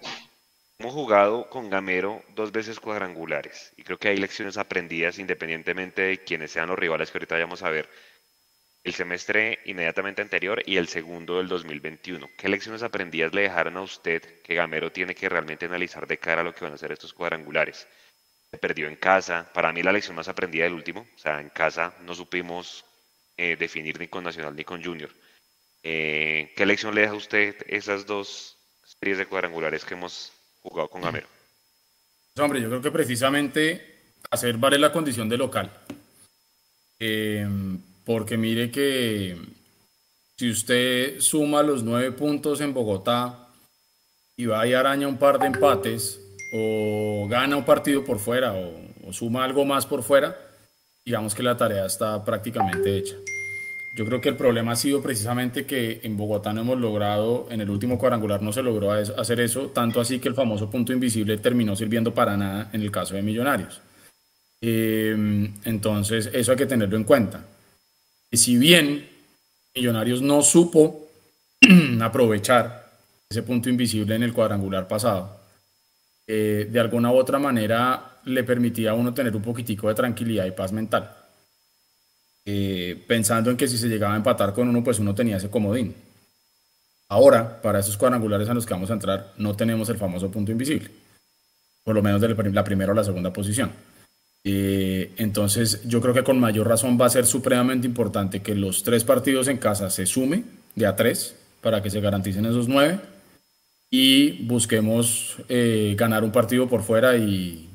hemos jugado con Gamero dos veces cuadrangulares y creo que hay lecciones aprendidas independientemente de quiénes sean los rivales que ahorita vamos a ver. El semestre inmediatamente anterior y el segundo del 2021. ¿Qué lecciones aprendidas le dejaron a usted que Gamero tiene que realmente analizar de cara a lo que van a ser estos cuadrangulares? Se perdió en casa. Para mí la lección más aprendida del último. O sea, en casa no supimos eh, definir ni con Nacional ni con Junior. Eh, ¿Qué lección le deja a usted esas dos series de cuadrangulares que hemos jugado con Gamero? Pues, hombre, yo creo que precisamente hacer valer la condición de local. Eh, porque mire que si usted suma los nueve puntos en Bogotá y va y araña un par de empates o gana un partido por fuera o suma algo más por fuera, digamos que la tarea está prácticamente hecha. Yo creo que el problema ha sido precisamente que en Bogotá no hemos logrado, en el último cuadrangular no se logró hacer eso, tanto así que el famoso punto invisible terminó sirviendo para nada en el caso de Millonarios. Eh, entonces, eso hay que tenerlo en cuenta. Y si bien Millonarios no supo [CLEARS THROAT] aprovechar ese punto invisible en el cuadrangular pasado, eh, de alguna u otra manera le permitía a uno tener un poquitico de tranquilidad y paz mental. Eh, pensando en que si se llegaba a empatar con uno, pues uno tenía ese comodín. Ahora, para esos cuadrangulares en los que vamos a entrar, no tenemos el famoso punto invisible, por lo menos de la primera o la segunda posición. Eh, entonces, yo creo que con mayor razón va a ser supremamente importante que los tres partidos en casa se sume de a tres para que se garanticen esos nueve y busquemos eh, ganar un partido por fuera y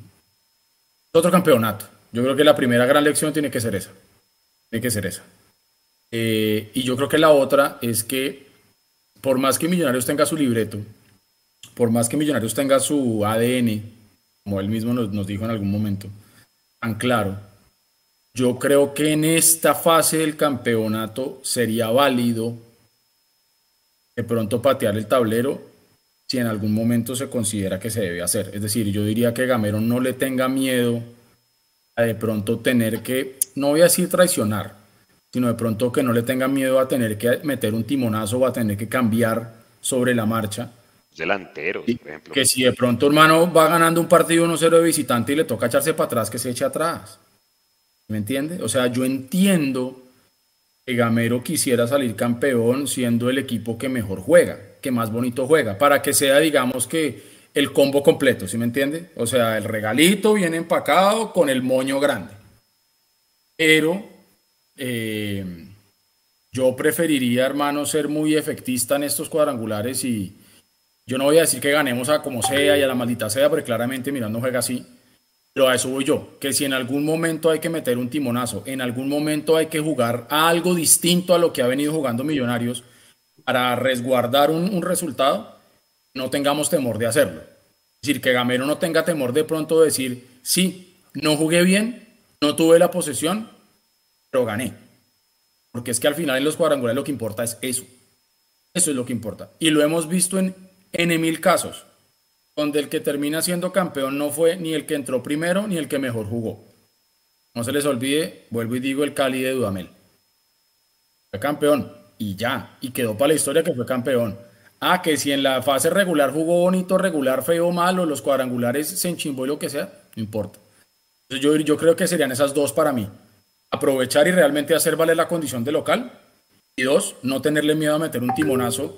otro campeonato. Yo creo que la primera gran lección tiene que ser esa. Tiene que ser esa. Eh, y yo creo que la otra es que por más que Millonarios tenga su libreto, por más que Millonarios tenga su ADN, como él mismo nos, nos dijo en algún momento, tan claro, yo creo que en esta fase del campeonato sería válido de pronto patear el tablero si en algún momento se considera que se debe hacer. Es decir, yo diría que Gamero no le tenga miedo a de pronto tener que no voy a decir traicionar, sino de pronto que no le tenga miedo a tener que meter un timonazo o a tener que cambiar sobre la marcha. Delantero, por ejemplo. Que si de pronto, hermano, va ganando un partido 1-0 de visitante y le toca echarse para atrás, que se eche atrás. ¿Me entiende? O sea, yo entiendo que Gamero quisiera salir campeón siendo el equipo que mejor juega, que más bonito juega, para que sea, digamos que el combo completo, ¿sí me entiende? O sea, el regalito bien empacado con el moño grande pero eh, yo preferiría, hermano, ser muy efectista en estos cuadrangulares y yo no voy a decir que ganemos a como sea y a la maldita sea, porque claramente Miranda no juega así. Pero a eso voy yo, que si en algún momento hay que meter un timonazo, en algún momento hay que jugar a algo distinto a lo que ha venido jugando Millonarios para resguardar un, un resultado, no tengamos temor de hacerlo. Es decir, que Gamero no tenga temor de pronto de decir, sí, no jugué bien, no tuve la posesión, pero gané. Porque es que al final en los cuadrangulares lo que importa es eso. Eso es lo que importa. Y lo hemos visto en N mil casos, donde el que termina siendo campeón no fue ni el que entró primero ni el que mejor jugó. No se les olvide, vuelvo y digo, el Cali de Dudamel. Fue campeón y ya, y quedó para la historia que fue campeón. Ah, que si en la fase regular jugó bonito, regular, feo, malo, los cuadrangulares se enchimbó y lo que sea, no importa. Yo, yo creo que serían esas dos para mí. Aprovechar y realmente hacer valer la condición de local. Y dos, no tenerle miedo a meter un timonazo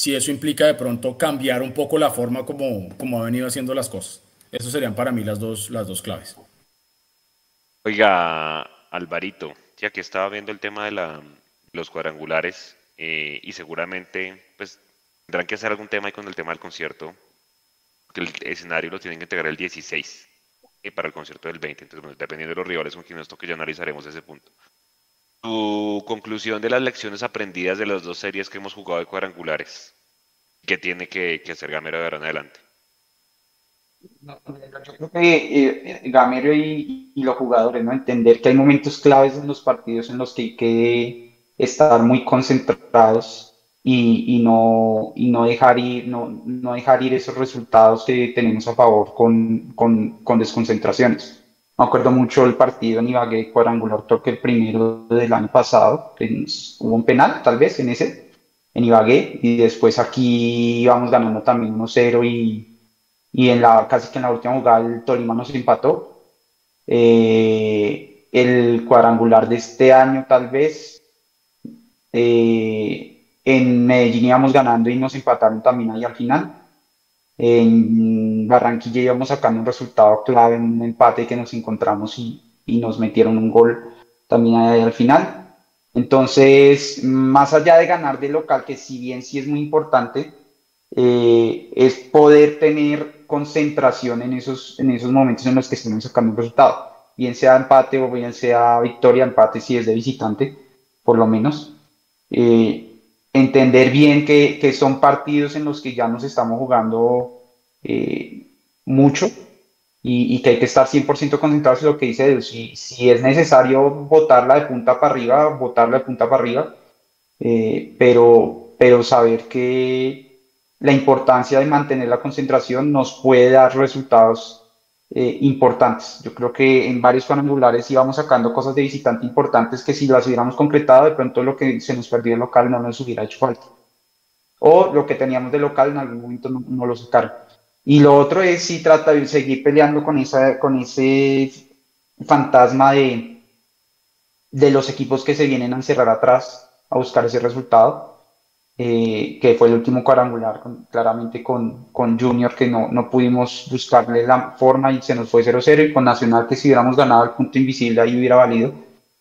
si eso implica de pronto cambiar un poco la forma como, como ha venido haciendo las cosas. Esas serían para mí las dos, las dos claves. Oiga, Alvarito, ya que estaba viendo el tema de la, los cuadrangulares eh, y seguramente pues tendrán que hacer algún tema ahí con el tema del concierto, porque el escenario lo tienen que integrar el 16 para el concierto del 20. Entonces, dependiendo de los rivales con quienes nos toque, ya analizaremos ese punto. Tu conclusión de las lecciones aprendidas de las dos series que hemos jugado de cuadrangulares. qué tiene que, hacer Gamero de ahora en adelante. Yo creo que eh, Gamero y, los jugadores, ¿no? Entender que hay momentos claves en los partidos en los que hay que estar muy concentrados y, no, y no, dejar ir, no, no, dejar esos resultados que tenemos a favor con desconcentraciones. Me acuerdo mucho el partido en Ibagué cuadrangular, creo que el primero del año pasado, hubo un penal tal vez en ese, en Ibagué, y después aquí íbamos ganando también 1-0 y, y en la, casi que en la última jugada el Tolima nos empató. Eh, el cuadrangular de este año tal vez, eh, en Medellín íbamos ganando y nos empataron también ahí al final. En Barranquilla íbamos sacando un resultado clave en un empate que nos encontramos y, nos metieron un gol también al final. Entonces, más allá de ganar de local, que si bien sí es muy importante, eh, es poder tener concentración en esos, en esos momentos en los que estemos sacando un resultado. Bien sea empate o bien sea victoria, empate si es de visitante, por lo menos. Eh, entender bien que, que, son partidos en los que ya nos estamos jugando eh, mucho y, que hay que estar 100% concentrados en lo que dice Dios. Si, es necesario botarla de punta para arriba, botarla de punta para arriba, eh, pero, saber que la importancia de mantener la concentración nos puede dar resultados eh, importantes. Yo creo que en varios cuadrangulares íbamos sacando cosas de visitante importantes que si las hubiéramos concretado, de pronto lo que se nos perdió el local no nos hubiera hecho falta. O lo que teníamos de local en algún momento no, lo sacaron. Y lo otro es si trata de seguir peleando con, esa, con ese fantasma de, de los equipos que se vienen a encerrar atrás a buscar ese resultado eh, que fue el último cuadrangular, claramente con, con Junior, que no, no pudimos buscarle la forma y se nos fue 0-0, y con Nacional, que si hubiéramos ganado el punto invisible ahí hubiera valido,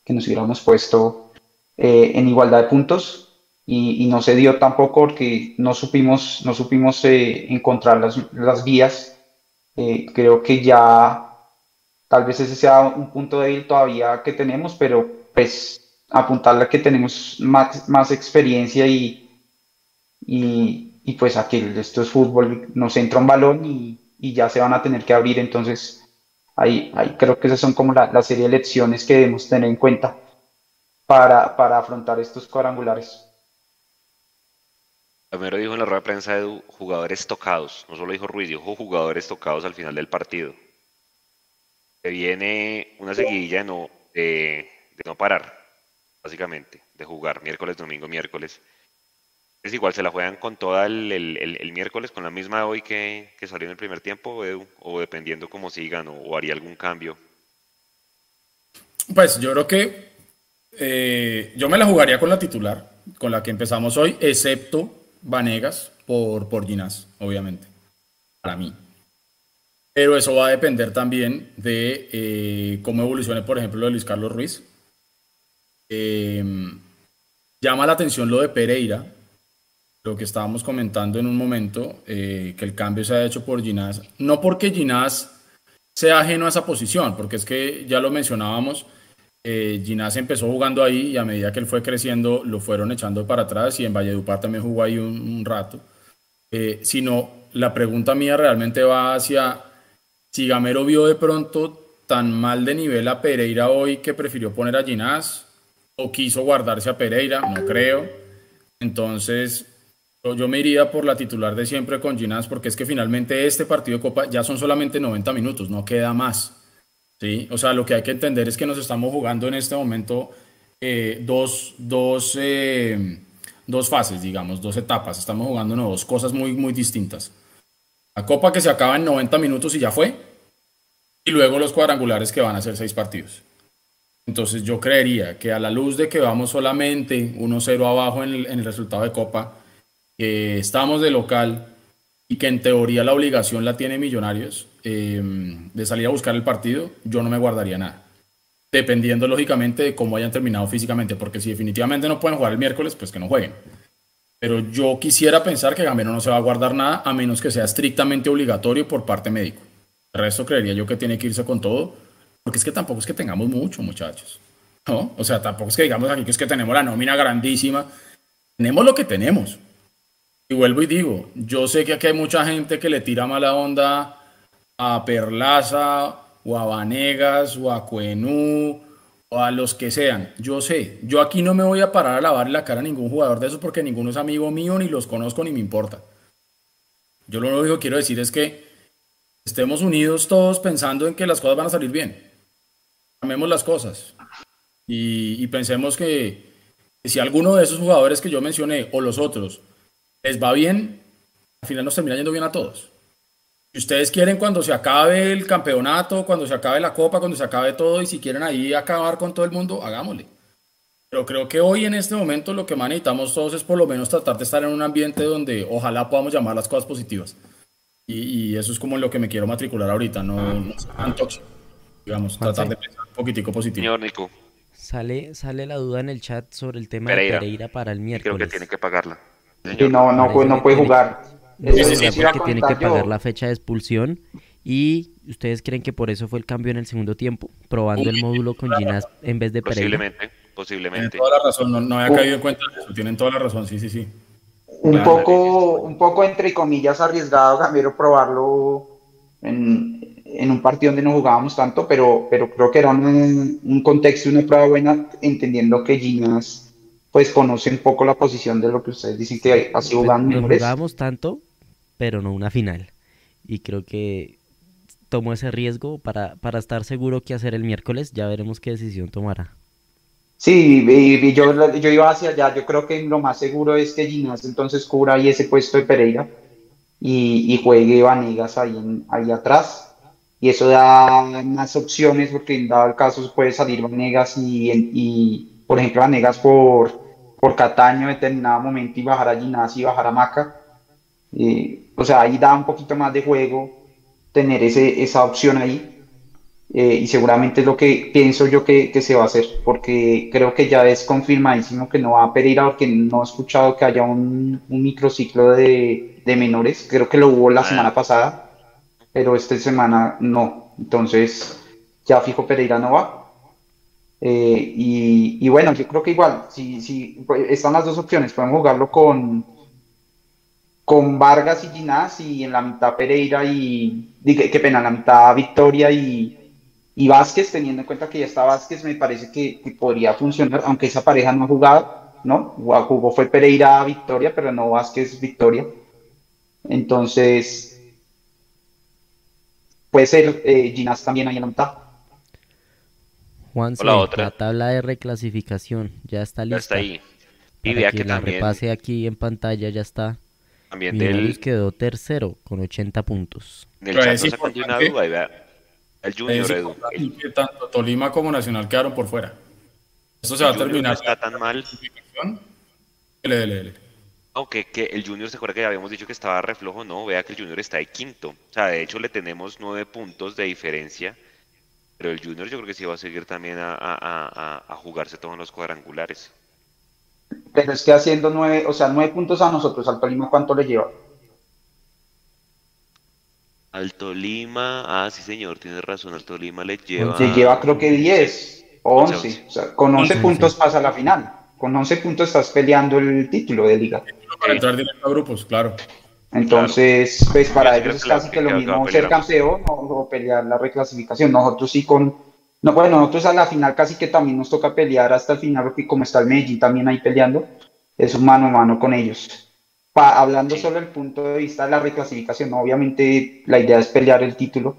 que nos hubiéramos puesto eh, en igualdad de puntos, y, y, no se dio tampoco porque no supimos, no supimos eh, encontrar las, las vías. creo que ya tal vez ese sea un punto débil todavía que tenemos, pero pues apuntarle a que tenemos más, más experiencia y, y, y pues aquí esto es fútbol, nos entra un balón y, y, ya se van a tener que abrir, entonces ahí, ahí creo que esas son como la, la serie de lecciones que debemos tener en cuenta para, para afrontar estos cuadrangulares. Primero dijo en la rueda de prensa de jugadores tocados, no solo dijo Ruiz, dijo jugadores tocados al final del partido. Que viene una seguidilla de no, de no parar, básicamente, de jugar miércoles, domingo, miércoles es igual, se la juegan con toda el, miércoles, con la misma de hoy que, que, salió en el primer tiempo, Edu, o dependiendo cómo sigan, o, haría algún cambio. Pues yo creo que eh, yo me la jugaría con la titular, con la que empezamos hoy, excepto Vanegas por, por Ginás, obviamente, para mí. Pero eso va a depender también de eh, cómo evolucione, por ejemplo, lo de Luis Carlos Ruiz. Eh, llama la atención lo de Pereira, lo que estábamos comentando en un momento, eh, que el cambio se ha hecho por Ginás, no porque Ginás sea ajeno a esa posición, porque es que ya lo mencionábamos, eh, Ginás empezó jugando ahí y a medida que él fue creciendo lo fueron echando para atrás y en Valledupar también jugó ahí un, rato, eh, sino la pregunta mía realmente va hacia si Gamero vio de pronto tan mal de nivel a Pereira hoy que prefirió poner a Ginás o quiso guardarse a Pereira, no creo. Entonces, yo me iría por la titular de siempre con Ginás, porque es que finalmente este partido de Copa ya son solamente 90 minutos, no queda más. ¿Sí? O sea, lo que hay que entender es que nos estamos jugando en este momento eh, dos, dos, eh, dos fases, digamos, dos etapas. Estamos jugando dos cosas muy, muy distintas. La Copa que se acaba en 90 minutos y ya fue. Y luego los cuadrangulares que van a ser seis partidos. Entonces yo creería que a la luz de que vamos solamente 1-0 abajo en el resultado de Copa, que estamos de local y que en teoría la obligación la tiene Millonarios eh, de salir a buscar el partido, yo no me guardaría nada. Dependiendo lógicamente de cómo hayan terminado físicamente, porque si definitivamente no pueden jugar el miércoles, pues que no jueguen. Pero yo quisiera pensar que Gamero no se va a guardar nada a menos que sea estrictamente obligatorio por parte médico. El resto creería yo que tiene que irse con todo, porque es que tampoco es que tengamos mucho, muchachos. ¿no? O sea, tampoco es que digamos aquí que es que tenemos la nómina grandísima. Tenemos lo que tenemos. Y vuelvo y digo, yo sé que aquí hay mucha gente que le tira mala onda a Perlaza o a Vanegas o a Cuenú o a los que sean. Yo sé, yo aquí no me voy a parar a lavarle la cara a ningún jugador de esos porque ninguno es amigo mío, ni los conozco, ni me importa. Yo lo único que quiero decir es que estemos unidos todos pensando en que las cosas van a salir bien. Amemos las cosas. Y, pensemos que, si alguno de esos jugadores que yo mencioné o los otros les va bien, al final nos termina yendo bien a todos. Si ustedes quieren cuando se acabe el campeonato, cuando se acabe la copa, cuando se acabe todo y si quieren ahí acabar con todo el mundo, hagámosle. Pero creo que hoy en este momento lo que más necesitamos todos es por lo menos tratar de estar en un ambiente donde ojalá podamos llamar las cosas positivas. Y, eso es como lo que me quiero matricular ahorita, no, no tan tóxico. Digamos, tratar de pensar un poquitico positivo. Señor Nico. Sale, sale la duda en el chat sobre el tema de Pereira para el miércoles. Creo que tiene que pagarla. Sí, no, no, puede, no puede jugar. Sí, sí, sí, porque tiene que pagar la fecha de expulsión y ustedes creen que por eso fue el cambio en el segundo tiempo, probando el módulo con Ginás en vez de Pereira. Posiblemente, posiblemente. Tienen toda la razón, no, había caído en cuenta de eso, tienen toda la razón, sí, sí, sí. Un poco, un poco entre comillas arriesgado, Gamero, probarlo en, en, un partido donde no jugábamos tanto, pero, pero creo que era un, un contexto y una prueba buena, entendiendo que Ginás pues conoce un poco la posición de lo que ustedes dicen que así jugando. No jugábamos tanto, pero no una final. Y creo que tomó ese riesgo para, para estar seguro que hacer el miércoles. Ya veremos qué decisión tomará. Sí, yo, yo iba hacia allá. Yo creo que lo más seguro es que Ginás entonces cubra ahí ese puesto de Pereira y, y juegue Vanegas ahí, ahí atrás. Y eso da más opciones porque en dado el caso puede salir Vanegas y, y por ejemplo, Vanegas por, por Cataño en determinado momento y bajar a Ginás y bajar a Maca. O sea, ahí da un poquito más de juego tener ese, esa opción ahí. Eh, y seguramente es lo que pienso yo que, que, se va a hacer, porque creo que ya es confirmadísimo que no va a Pereira, porque no he escuchado que haya un, un microciclo de, de, menores, creo que lo hubo la semana pasada, pero esta semana no, entonces ya fijo Pereira no va. Eh, y, y, bueno, yo creo que igual, si, si pues, están las dos opciones, pueden jugarlo con, con Vargas y Ginás y en la mitad Pereira y, qué pena, en la mitad Victoria y, y Vázquez, teniendo en cuenta que ya está Vázquez, me parece que, podría funcionar, aunque esa pareja no ha jugado, ¿no? Jugó fue Pereira Victoria, pero no Vázquez Victoria. Entonces, puede ser eh, Ginás también ahí en la mitad. Juan, la, otra. la tabla de reclasificación ya está lista. Ya está ahí. Y vea que, la repase aquí en pantalla, ya está. También del... quedó tercero con 80 puntos. En el chat no una duda, y vea, el Junior Edu. Que tanto Tolima como Nacional quedaron por fuera. Esto se va a terminar. No está tan mal. Aunque que el Junior se acuerda que habíamos dicho que estaba reflojo, no, vea que el Junior está de quinto. O sea, de hecho le tenemos nueve puntos de diferencia. Pero el Junior yo creo que sí va a seguir también a, a, a, jugarse todos los cuadrangulares. Pero es que haciendo nueve, o sea, nueve puntos a nosotros, al Tolima, ¿cuánto le lleva? Alto Lima, ah, sí señor, tiene razón, Alto Lima le lleva... Le lleva creo que 10 o 11, o sea, con 11 puntos pasa a la final, con 11 puntos estás peleando el título de liga. Para entrar directo a grupos, claro. Entonces, pues para ellos es casi que lo mismo ser campeón o, pelear la reclasificación. Nosotros sí con... No, bueno, nosotros a la final casi que también nos toca pelear hasta el final, porque como está el Medellín también ahí peleando, es un mano a mano con ellos hablando solo del punto de vista de la reclasificación, obviamente la idea es pelear el título,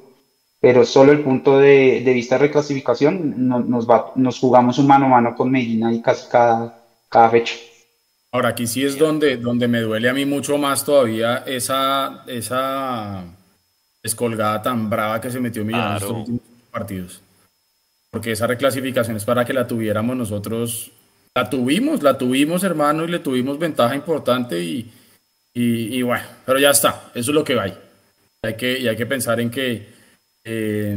pero solo el punto de, vista de reclasificación nos, va, nos jugamos un mano a mano con Medina y casi cada, cada fecha. Ahora, aquí sí es donde, donde me duele a mí mucho más todavía esa, esa descolgada tan brava que se metió Millonarios en estos últimos partidos. Porque esa reclasificación es para que la tuviéramos nosotros. La tuvimos, la tuvimos, hermano, y le tuvimos ventaja importante y, y, bueno, pero ya está, eso es lo que hay. Hay que, y hay que pensar en que eh,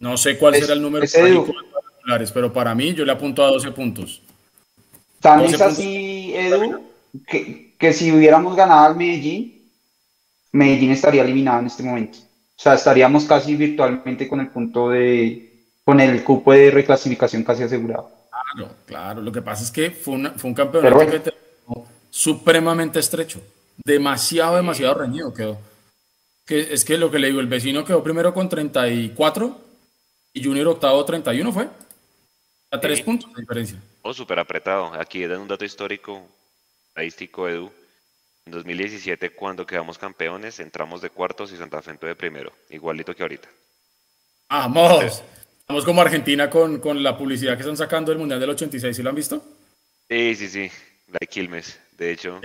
no sé cuál será el número de pero para mí yo le apunto a 12 puntos. También es así, Edu, que, que, si hubiéramos ganado al Medellín, Medellín estaría eliminado en este momento. O sea, estaríamos casi virtualmente con el punto de, con el cupo de reclasificación casi asegurado. Claro, claro. Lo que pasa es que fue, fue un campeonato que supremamente estrecho. Demasiado, demasiado reñido quedó. Que, es que lo que le digo, el vecino quedó primero con 34 y Junior octavo 31 fue. A tres puntos de diferencia. Oh, súper apretado. Aquí dan un dato histórico, estadístico, Edu. En 2017, cuando quedamos campeones, entramos de cuartos y Santa Fe entró de primero. Igualito que ahorita. ¡Vamos! Estamos como Argentina con, con la publicidad que están sacando del Mundial del 86. ¿Sí lo han visto? Sí, sí, sí. La de Quilmes, de hecho.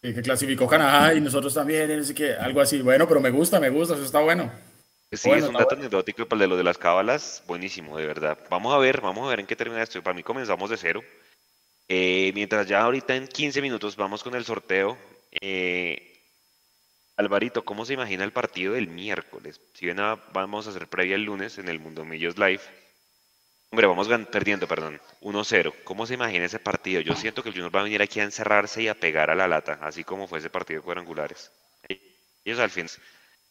que clasificó Canadá y nosotros también, sé qué, algo así. Bueno, pero me gusta, me gusta, eso está bueno. Sí, es un dato anecdótico para lo de las cábalas, buenísimo, de verdad. Vamos a ver, vamos a ver en qué termina esto. Para mí comenzamos de cero. Eh, mientras ya ahorita en 15 minutos vamos con el sorteo. Eh, Alvarito, ¿cómo se imagina el partido del miércoles? Si bien vamos a hacer previa el lunes en el Mundo Millos Live. Hombre, vamos perdiendo, perdón, 1-0. ¿Cómo se imagina ese partido? Yo siento que el Junior va a venir aquí a encerrarse y a pegar a la lata, así como fue ese partido de cuadrangulares. Ellos al fin,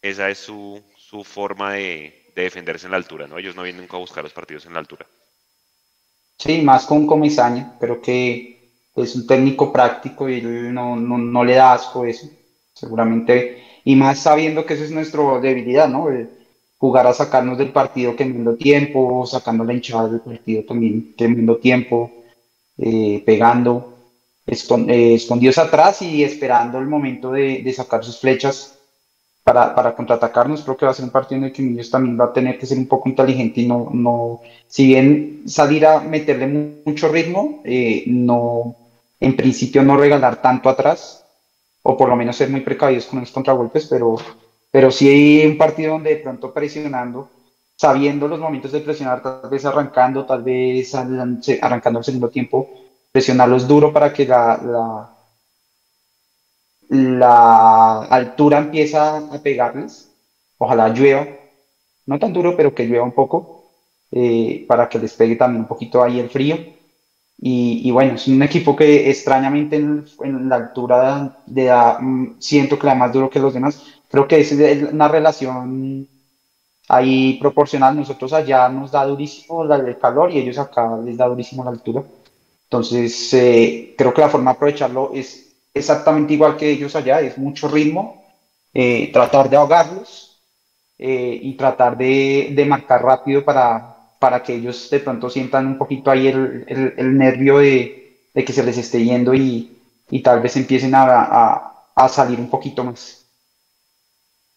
esa es su, su forma de, defenderse en la altura, ¿no? Ellos no vienen a buscar los partidos en la altura. Sí, más con Comisaña, pero que es un técnico práctico y no, no, no le da asco eso seguramente, y más sabiendo que esa es nuestra debilidad, ¿no? jugar a sacarnos del partido quemando tiempo, sacando la hinchada del partido también quemando tiempo, eh, pegando, eh, escondidos atrás y esperando el momento de, sacar sus flechas para, para, contraatacarnos. Creo que va a ser un partido en el que Millos también va a tener que ser un poco inteligente y no, no si bien salir a meterle mucho ritmo, eh, no, en principio no regalar tanto atrás, o por lo menos ser muy precavidos con los contragolpes, pero, pero sí hay un partido donde de pronto presionando, sabiendo los momentos de presionar, tal vez arrancando, tal vez arrancando el segundo tiempo, presionarlos duro para que la, la, la altura empieza a pegarles, ojalá llueva, no tan duro, pero que llueva un poco, eh, para que les pegue también un poquito ahí el frío y, bueno, es un equipo que extrañamente en, la altura de da, mm, siento que la más duro que los demás. Creo que es una relación ahí proporcional. Nosotros allá nos da durísimo el calor y ellos acá les da durísimo la altura. Entonces, eh, creo que la forma de aprovecharlo es exactamente igual que ellos allá, es mucho ritmo, eh, tratar de ahogarlos eh, y tratar de, de marcar rápido para, para que ellos de pronto sientan un poquito ahí el, el, nervio de, de, que se les esté yendo y, y tal vez empiecen a, a, a, salir un poquito más.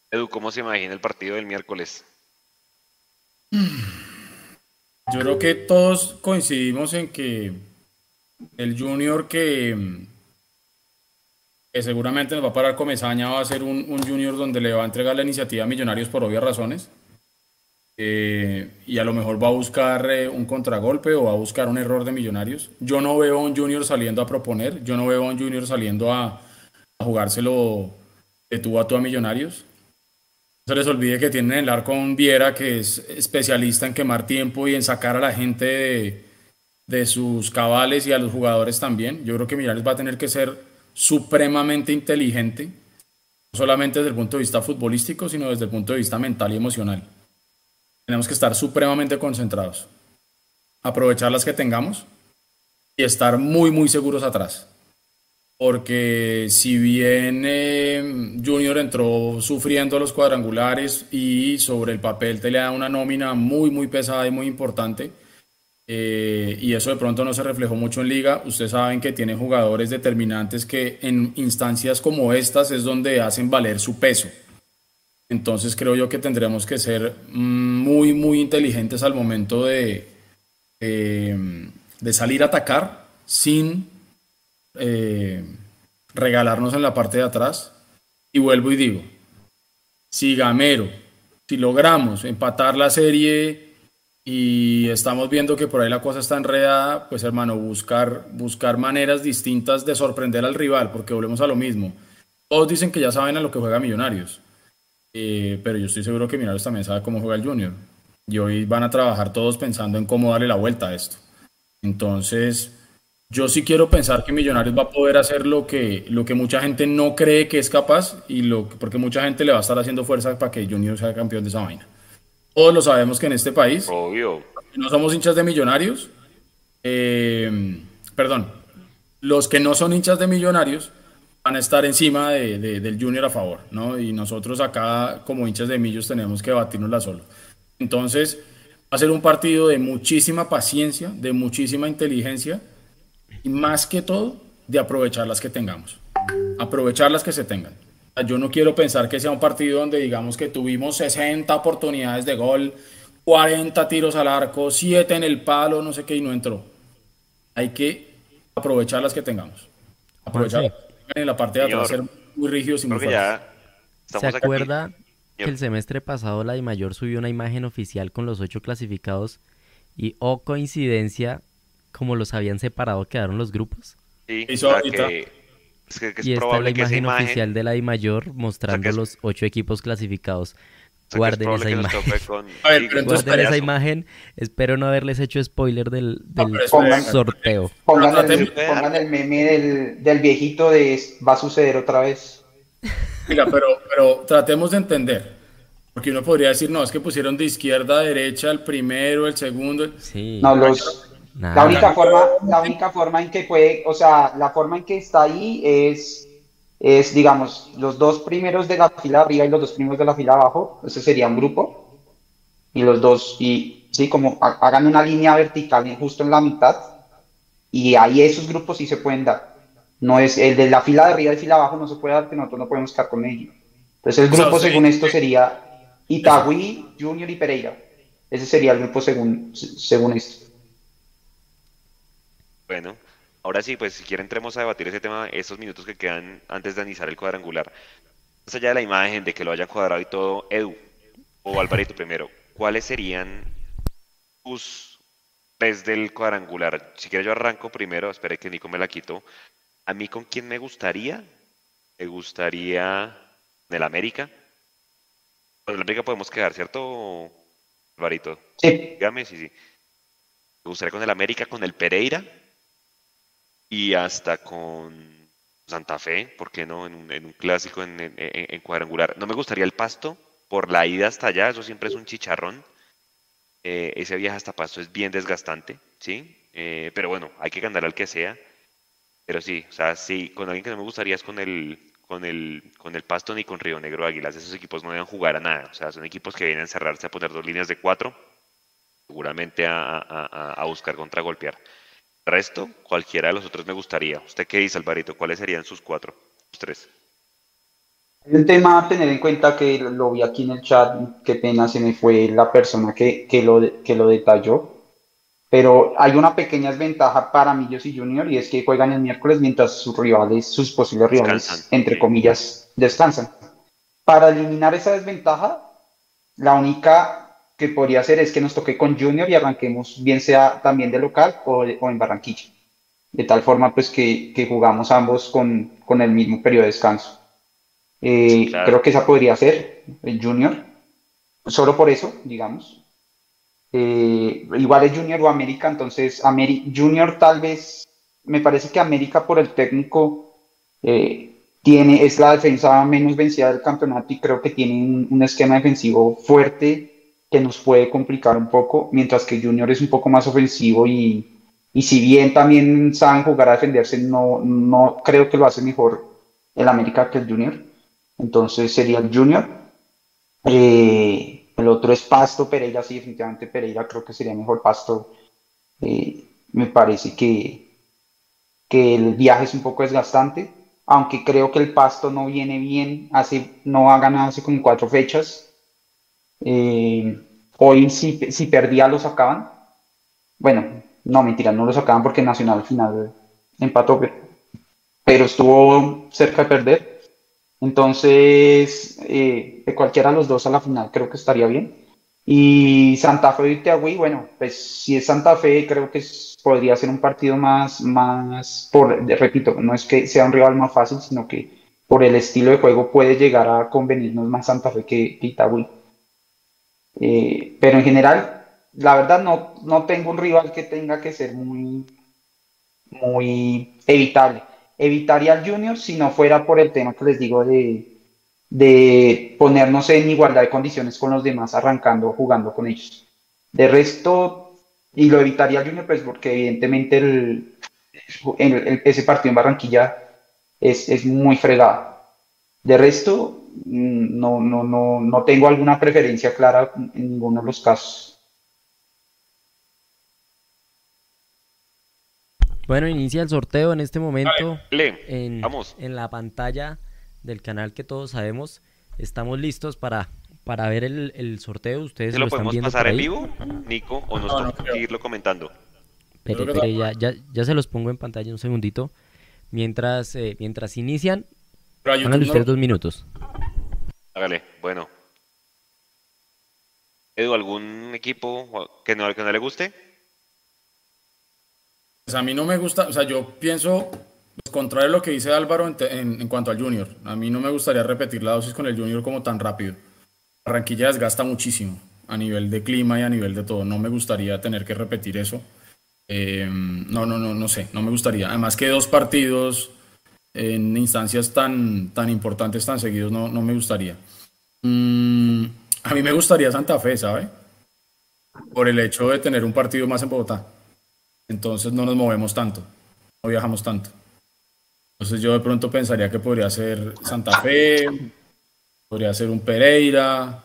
Edu, ¿cómo se imagina el partido del miércoles? Yo creo que todos coincidimos en que el junior que, que seguramente nos va a parar Comesaña va a ser un, un junior donde le va a entregar la iniciativa a Millonarios por obvias razones eh, y a lo mejor va a buscar eh, un contragolpe o va a buscar un error de Millonarios. Yo no veo a un Junior saliendo a proponer, yo no veo a un Junior saliendo a, jugárselo de tú a tú a Millonarios. No se les olvide que tienen el arco un Viera que es especialista en quemar tiempo y en sacar a la gente de, de sus cabales y a los jugadores también. Yo creo que Millonarios va a tener que ser supremamente inteligente, no solamente desde el punto de vista futbolístico, sino desde el punto de vista mental y emocional. Tenemos que estar supremamente concentrados, aprovechar las que tengamos y estar muy, muy seguros atrás. Porque si bien eh, Junior entró sufriendo los cuadrangulares y sobre el papel te le da una nómina muy, muy pesada y muy importante, eh, y eso de pronto no se reflejó mucho en liga, ustedes saben que tiene jugadores determinantes que en instancias como estas es donde hacen valer su peso. Entonces creo yo que tendremos que ser muy, muy inteligentes al momento de, de salir a atacar sin eh, regalarnos en la parte de atrás. Y vuelvo y digo, si Gamero, si logramos empatar la serie y estamos viendo que por ahí la cosa está enredada, pues hermano, buscar, buscar maneras distintas de sorprender al rival, porque volvemos a lo mismo. Todos dicen que ya saben a lo que juega Millonarios eh, pero yo estoy seguro que Millonarios también sabe cómo juega el Junior. Y hoy van a trabajar todos pensando en cómo darle la vuelta a esto. Entonces, yo sí quiero pensar que Millonarios va a poder hacer lo que, lo que mucha gente no cree que es capaz, y lo, porque mucha gente le va a estar haciendo fuerza para que Junior sea campeón de esa vaina. Todos lo sabemos que en este país, Obvio. no somos hinchas de Millonarios, eh, perdón, los que no son hinchas de millonarios van a estar encima de, del Junior a favor, ¿no? Y nosotros acá, como hinchas de Millos, tenemos que la solo. Entonces, va a ser un partido de muchísima paciencia, de muchísima inteligencia y más que todo, de aprovechar las que tengamos. Aprovechar las que se tengan. Yo no quiero pensar que sea un partido donde digamos que tuvimos 60 oportunidades de gol, 40 tiros al arco, 7 en el palo, no sé qué, y no entró. Hay que aprovechar las que tengamos. Aprovechar en la parte de atrás, ser muy rígidos y muy. ¿Se acuerda que el semestre pasado la Mayor subió una imagen oficial con los ocho clasificados y, oh coincidencia, como los habían separado, quedaron los grupos? Sí, y esta es la imagen, oficial de la I mayor mostrando los ocho equipos clasificados. Guarden esa imagen. Guarden esa imagen. Espero no haberles hecho spoiler del, sorteo. Pongan el, meme del, viejito de va a suceder otra vez. Mira, pero, pero tratemos de entender. Porque uno podría decir, no, es que pusieron de izquierda a derecha el primero, el segundo. Sí. No, los, la única forma, la única forma en que puede, o sea, la forma en que está ahí es, es, digamos, los dos primeros de la fila arriba y los dos primeros de la fila abajo, ese sería un grupo, y los dos, y sí, como hagan una línea vertical justo en la mitad, y ahí esos grupos sí se pueden dar. No es el de la fila de arriba y fila abajo no se puede dar, que nosotros no podemos estar con ellos. Entonces el grupo según esto sería Itagüí, Junior y Pereira. Ese sería el grupo según, según esto. Bueno, ahora sí, pues si quieren entremos a debatir ese tema, estos minutos que quedan antes de analizar el cuadrangular. Más allá de la imagen, de que lo hayan cuadrado y todo, Edu o Alvarito primero, ¿cuáles serían tus tres del cuadrangular? Si quieres yo arranco primero, espere que Nico me la quito. A mí con quién me gustaría, me gustaría en el América. Con el América podemos quedar, ¿cierto, Alvarito? Sí. Dígame, sí, sí. Me gustaría con el América, con el Pereira y hasta con Santa Fe, ¿por qué no? En un, clásico en, cuadrangular. No me gustaría el pasto por la ida hasta allá, eso siempre es un chicharrón. Eh, ese viaje hasta pasto es bien desgastante, ¿sí? Eh, pero bueno, hay que ganar al que sea. Pero sí, o sea, sí, con alguien que no me gustaría es con el, con el, con el Pasto ni con Río Negro Águilas. Esos equipos no deben jugar a nada. O sea, son equipos que vienen a encerrarse a poner dos líneas de cuatro, seguramente a, a buscar contragolpear resto, cualquiera de los otros me gustaría. ¿Usted qué dice, Alvarito? ¿Cuáles serían sus cuatro? Los tres. El tema a tener en cuenta que lo vi aquí en el chat, qué pena se me fue la persona que, que, lo, que lo detalló, pero hay una pequeña desventaja para Millos y Junior y es que juegan el miércoles mientras sus rivales, sus posibles rivales, entre comillas, descansan. Para eliminar esa desventaja, la única que podría ser es que nos toque con Junior y arranquemos bien sea también de local o, en Barranquilla. De tal forma pues que, jugamos ambos con, con, el mismo periodo de descanso. Eh, creo que esa podría ser el Junior. Solo por eso, digamos. Eh, igual es Junior o América, entonces Junior tal vez, me parece que América por el técnico eh, tiene, es la defensa menos vencida del campeonato y creo que tiene un esquema defensivo fuerte que nos puede complicar un poco, mientras que Junior es un poco más ofensivo y, y si bien también saben jugar a defenderse, no, no creo que lo hace mejor el América que el Junior. Entonces sería el Junior. Eh, el otro es Pasto, Pereira, sí, definitivamente Pereira creo que sería mejor Pasto. Eh, me parece que, que el viaje es un poco desgastante, aunque creo que el Pasto no viene bien, hace, no ha ganado hace como cuatro fechas, eh, hoy si, si perdía lo sacaban. Bueno, no, mentira, no lo sacaban porque Nacional al final empató, pero estuvo cerca de perder. Entonces, eh, de cualquiera de los dos a la final creo que estaría bien. Y Santa Fe y Teagüí, bueno, pues si es Santa Fe, creo que podría ser un partido más, más, por, repito, no es que sea un rival más fácil, sino que por el estilo de juego puede llegar a convenirnos más Santa Fe que, que Itagüí. Eh, pero en general, la verdad no, no tengo un rival que tenga que ser muy, muy evitable. Evitaría al Junior si no fuera por el tema que les digo de, de ponernos en igualdad de condiciones con los demás, arrancando, jugando con ellos. De resto, y lo evitaría al Junior, pues porque evidentemente el, ese partido en Barranquilla es, es muy fregado. De resto, no, no, no, no tengo alguna preferencia clara en ninguno de los casos. Bueno, inicia el sorteo en este momento en, vamos. en la pantalla del canal que todos sabemos. Estamos listos para, para ver el, sorteo. Ustedes ¿Se lo, podemos pasar en vivo, Nico, o nos no, que irlo comentando? Pero, ya, ya, ya, se los pongo en pantalla un segundito. Mientras, eh, mientras inician, pónganle ustedes dos minutos. Hágale, bueno. Edu, ¿algún equipo que no, que no le guste? Pues a mí no me gusta, o sea, yo pienso, pues, contrario a lo que dice Álvaro en, cuanto al Junior. A mí no me gustaría repetir la dosis con el Junior como tan rápido. Barranquilla desgasta muchísimo a nivel de clima y a nivel de todo. No me gustaría tener que repetir eso. Eh, no, no, no, no sé, no me gustaría. Además que dos partidos en instancias tan, tan importantes, tan seguidos, no, no me gustaría. Mm, a mí me gustaría Santa Fe, ¿sabe? Por el hecho de tener un partido más en Bogotá. Entonces no nos movemos tanto, no viajamos tanto. Entonces yo de pronto pensaría que podría ser Santa Fe, podría ser un Pereira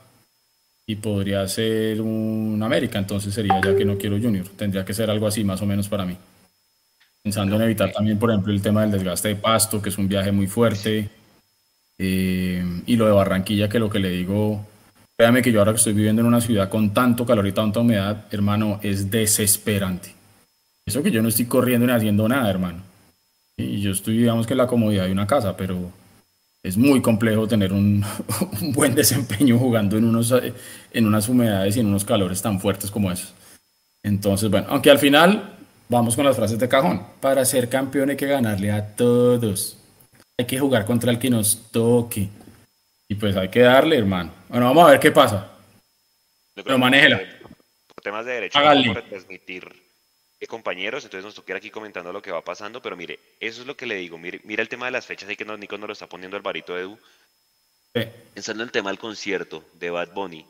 y podría ser un América. Entonces sería ya que no quiero Junior. Tendría que ser algo así más o menos para mí. Pensando en evitar también, por ejemplo, el tema del desgaste de pasto, que es un viaje muy fuerte. Eh, y lo de Barranquilla, que lo que le digo, créame que yo ahora que estoy viviendo en una ciudad con tanto calor y tanta humedad, hermano, es desesperante. Eso que yo no estoy corriendo ni haciendo nada, hermano. Y yo estoy, digamos que en la comodidad de una casa, pero es muy complejo tener un, [LAUGHS] buen desempeño jugando en, unos, en unas humedades y en unos calores tan fuertes como esos. Entonces, bueno, aunque al final vamos con las frases de cajón. Para ser campeón hay que ganarle a todos. Hay que jugar contra el que nos toque. Y pues hay que darle, hermano. Bueno, vamos a ver qué pasa. Pero manéjela. Por temas de derecho, vamos a transmitir compañeros, entonces nos toca aquí comentando lo que va pasando, pero mire, eso es lo que le digo, mire, mira el tema de las fechas, ahí que no, Nico nos lo está poniendo el barito Edu. Pensando en el tema del concierto de Bad Bunny,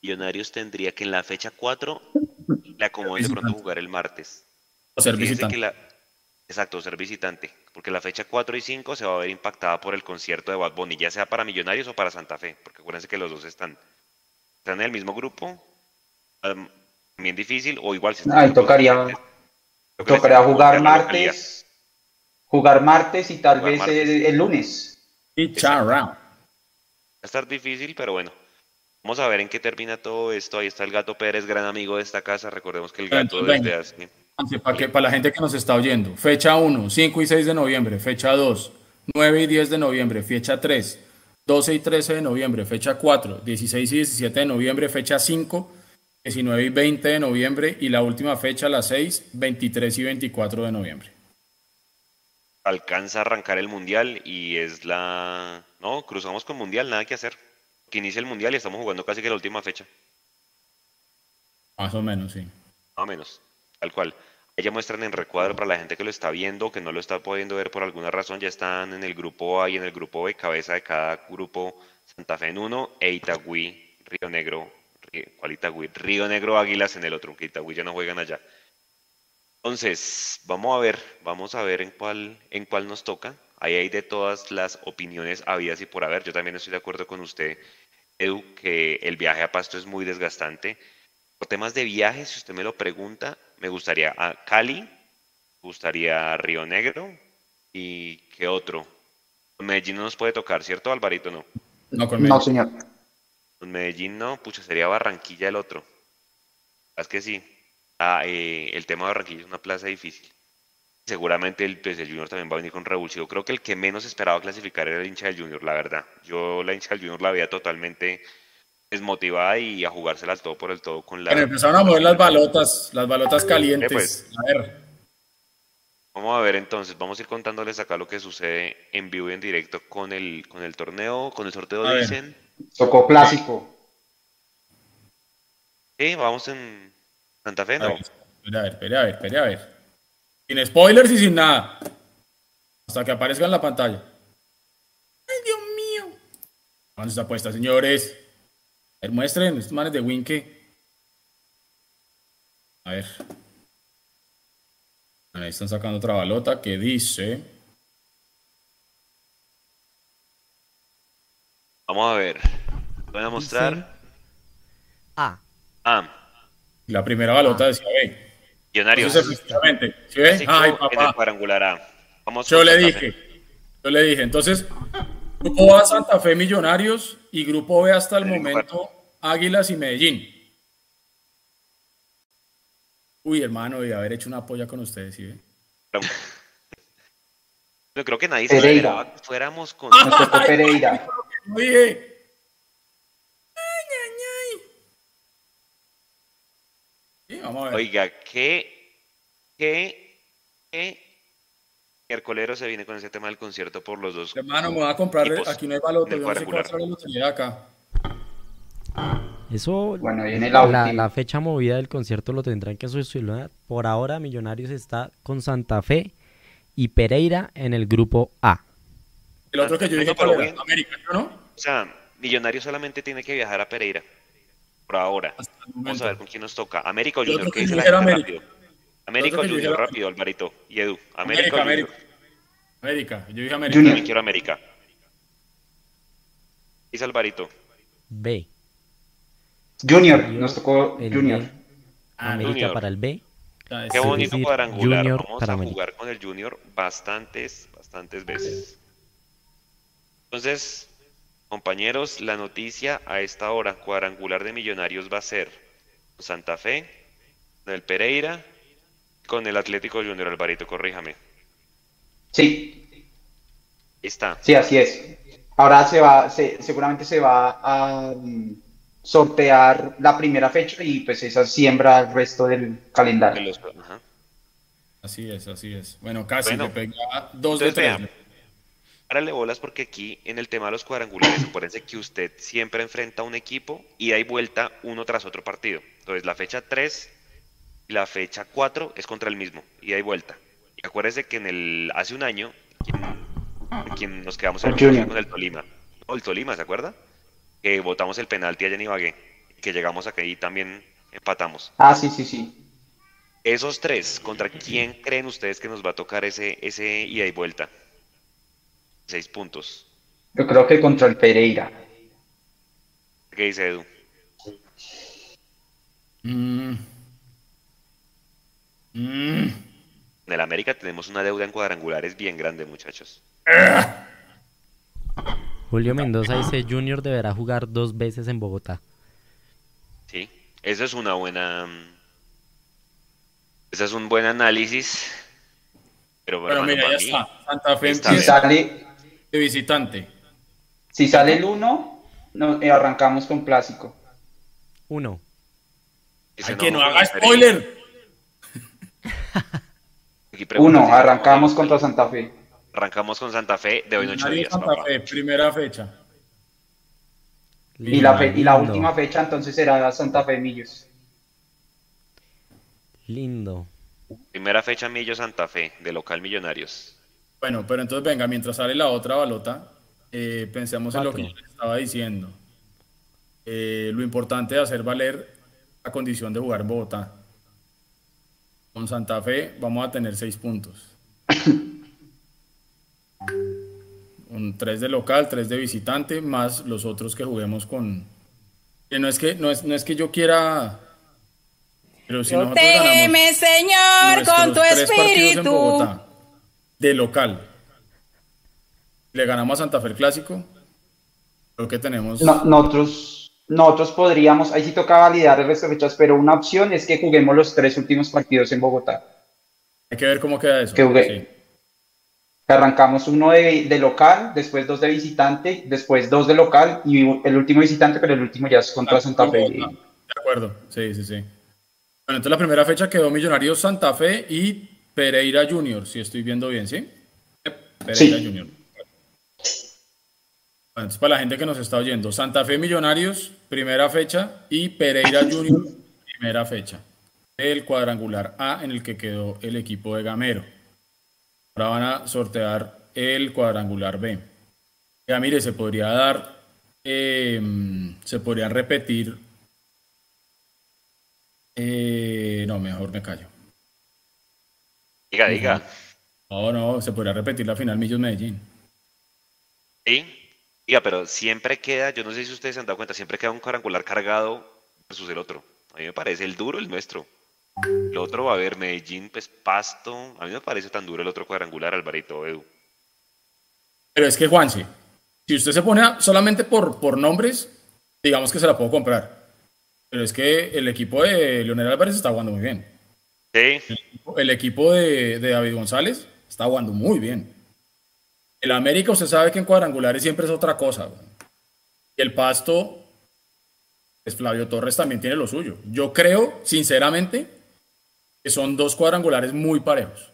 Millonarios tendría que en la fecha 4 le acomoden de pronto jugar el martes. O ser visitante. exacto, ser visitante, porque la fecha 4 y 5 se va a ver impactada por el concierto de Bad Bunny, ya sea para Millonarios o para Santa Fe, porque acuérdense que los dos están, están en el mismo grupo, bien difícil, o igual si Ahí tocaría, tocaría jugar martes, jugar martes y tal vez el, lunes. Y Va a estar difícil, pero bueno. Vamos a ver en qué termina todo esto. Ahí está el gato Pérez, gran amigo de esta casa. Recordemos que el gato desde hace... Para, que, para la gente que nos está oyendo. Fecha 1, 5 y 6 de noviembre. Fecha 2, 9 y 10 de noviembre. Fecha 3, 12 y 13 de noviembre. Fecha 4, 16 y 17 de noviembre. Fecha 5, 19 y 20 de noviembre y la última fecha, las 6, 23 y 24 de noviembre. Alcanza a arrancar el mundial y es la. No, cruzamos con mundial, nada que hacer. Que inicia el mundial y estamos jugando casi que la última fecha. Más o menos, sí. Más o menos, tal cual. Ella muestran en recuadro para la gente que lo está viendo, que no lo está pudiendo ver por alguna razón, ya están en el grupo A y en el grupo B, cabeza de cada grupo Santa Fe en uno e Itagüí, Río Negro ¿Cuál Itagüí? Río Negro Águilas en el otro, que Itagüí ya no juegan allá. Entonces, vamos a ver, vamos a ver en cuál, en cuál nos toca. Ahí hay de todas las opiniones habidas y por haber. Yo también estoy de acuerdo con usted, Edu, que el viaje a Pasto es muy desgastante. Por temas de viaje, si usted me lo pregunta, me gustaría a Cali, me gustaría Río Negro y qué otro. Medellín no nos puede tocar, ¿cierto, Alvarito? No. No, con no señor. Medellín no, pucha, sería Barranquilla el otro. Es que sí. Ah, eh, el tema de Barranquilla es una plaza difícil. Seguramente el, pues, el Junior también va a venir con revulsivo. Creo que el que menos esperaba clasificar era el hincha del Junior, la verdad. Yo la hincha del Junior la veía totalmente desmotivada y a jugársela al todo por el todo con la. Pero empezaron a mover las balotas, las balotas calientes. Pues. a ver. Vamos a ver entonces, vamos a ir contándoles acá lo que sucede en vivo y en directo con el, con el torneo, con el sorteo, dicen. Tocó clásico. Sí, vamos en Santa Fe, ¿no? Espera a ver, espera a ver, espera a ver. Sin spoilers y sin nada. Hasta que aparezca en la pantalla. ¡Ay, Dios mío! ¿Dónde está puesta, señores? A ver, muestren estos manes de Winke. A ver. Ahí están sacando otra balota que dice. Vamos a ver. Voy a mostrar. A. A. La primera balota decía B. Millonarios. Entonces, efectivamente, ¿sí Ay, en el papá. cuadrangular A. Vamos Yo le dije. Yo le dije. Entonces, Grupo A, Santa Fe, Millonarios. Y Grupo B, hasta el momento, Águilas y Medellín. Uy, hermano, de haber hecho una polla con ustedes, ¿sí ve? [LAUGHS] Yo creo que nadie se Pereira. esperaba que fuéramos con. Pereira. Ay, ay, ay. Sí, vamos a ver. Oiga, ¿qué, qué, qué miércolero se viene con ese tema del concierto por los dos? Hermano, me voy a comprar. equipos Aquí no hay balota. del Yo no sé traer la lotería de acá. Eso, Bueno, viene la la, la fecha movida del concierto lo tendrán que solucionar. Por ahora, Millonarios está con Santa Fe y Pereira en el grupo A. El otro que yo dije, ¿cuál bien. América, ¿yo no? O sea, Millonario solamente tiene que viajar a Pereira. Por ahora. Vamos a ver con quién nos toca. América o Yo Junior, creo ¿qué que dice la gente América. rápido? América o yo Junior, rápido, Alvarito. Y Edu. América América. América. América, yo dije América. Junior. También quiero América. Dice Alvarito. B. Junior, nos tocó El Junior. B. Ah, América Junior. para el B. Ah, Qué sí. bonito decir, cuadrangular. Junior Vamos para a América. jugar con el Junior bastantes, bastantes veces. Entonces, compañeros, la noticia a esta hora cuadrangular de Millonarios va a ser Santa Fe, el Pereira, con el Atlético Junior Alvarito, corríjame. Sí, Ahí está. sí, así es. Ahora se va, se- seguramente se va a mm, sortear la primera fecha y pues esa siembra el resto del de calendario. los- ajá. Así es, así es. Bueno, casi Bueno, le pega dos de tres. vean. Párale bolas porque aquí en el tema de los cuadrangulares, acuérdense que usted siempre enfrenta a un equipo y hay vuelta uno tras otro partido. Entonces la fecha 3 y la fecha 4 es contra el mismo y hay vuelta. Y acuérdese que en el hace un año, quien, quien nos quedamos en El con el Tolima. O el Tolima, ¿se acuerda? Que votamos el penalti allá en Ibagué, que llegamos acá y también empatamos. Ah, sí, sí, sí. Esos tres, ¿contra quién creen ustedes que nos va a tocar ese, ese ida y vuelta? Seis puntos. Yo creo que contra el Pereira. ¿Qué dice Edu? Mm. Mm. En el América tenemos una deuda en cuadrangulares bien grande, muchachos. Julio Mendoza dice Junior deberá jugar dos veces en Bogotá. Sí, eso es una buena. mm, Ese es un buen análisis. Pero, Pero hermano, mira, ya mí, está. Santa Fe está Si sale, de visitante. si sale el 1, no, eh, arrancamos con clásico. Uno. que no haga spoiler. Aquí preguntan 1, si arrancamos contra Santa Fe. Arrancamos con Santa Fe de hoy en ocho días, Santa papá. Fe, primera fecha. Y la, fe- y la Lindo, última fecha entonces será Santa Fe Millos. Lindo. Primera fecha Millo Santa Fe, de local Millonarios. Bueno, pero entonces venga, mientras sale la otra balota, eh, pensemos en lo que yo les estaba diciendo. Eh, lo importante de hacer valer la condición de jugar en Bogotá. Con Santa Fe vamos a tener seis puntos. [COUGHS] Un tres de local, tres de visitante, más los otros que juguemos con. que no es que no es, no es que yo quiera. Pero si nosotros ganamos Protégeme, Señor, con tu partidos en espíritu. Bogotá, de local. Le ganamos a Santa Fe el clásico. Creo que tenemos. No- nosotros, nosotros podríamos, ahí sí toca validar el resto de fechas, pero una opción es que juguemos los tres últimos partidos en Bogotá. Hay que ver cómo queda eso. Que jugué. Sí. Arrancamos uno de, de local, después dos de visitante, después dos de local y el último visitante, pero el último ya es contra Ah, Santa Fe. De acuerdo, sí, sí, sí. Bueno, entonces la primera fecha quedó Millonarios Santa Fe y Pereira Junior, si estoy viendo bien, ¿sí? Pereira Sí. Junior. Bueno, entonces para la gente que nos está oyendo, Santa Fe Millonarios, primera fecha, y Pereira Junior, primera fecha. El cuadrangular A en el que quedó el equipo de Gamero. Ahora van a sortear el cuadrangular B. Ya mire, se podría dar, eh, se podrían repetir. eh, no, mejor me callo. Diga, diga. No, no, se podría repetir la final Millos Medellín. Sí. Diga, pero siempre queda, yo no sé si ustedes se han dado cuenta, siempre queda un cuadrangular cargado versus el otro. A mí me parece el duro el nuestro. El otro va a haber Medellín, pues Pasto. A mí me parece tan duro el otro cuadrangular, Alvarito Edu. Pero es que, Juanse, si usted se pone a- solamente por, por nombres, digamos que se la puedo comprar. Pero es que el equipo de Leonel Álvarez está jugando muy bien. Sí. El equipo de, de David González está jugando muy bien. El América, usted sabe que en cuadrangulares siempre es otra cosa. güey. Y el Pasto, pues Flavio Torres también tiene lo suyo. Yo creo, sinceramente, que son dos cuadrangulares muy parejos.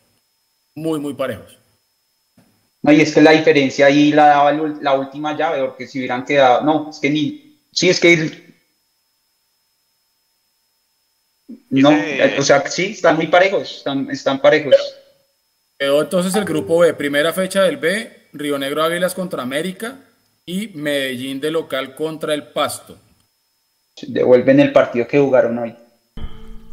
Muy, muy parejos. No, y es que la diferencia ahí la daba la última llave, porque si hubieran quedado, no, es que ni, sí, es que, no, o sea, sí, están muy parejos, están, están parejos. Quedó entonces el grupo B, primera fecha del B, Río Negro Águilas contra América y Medellín de local contra el Pasto. Devuelven el partido que jugaron hoy.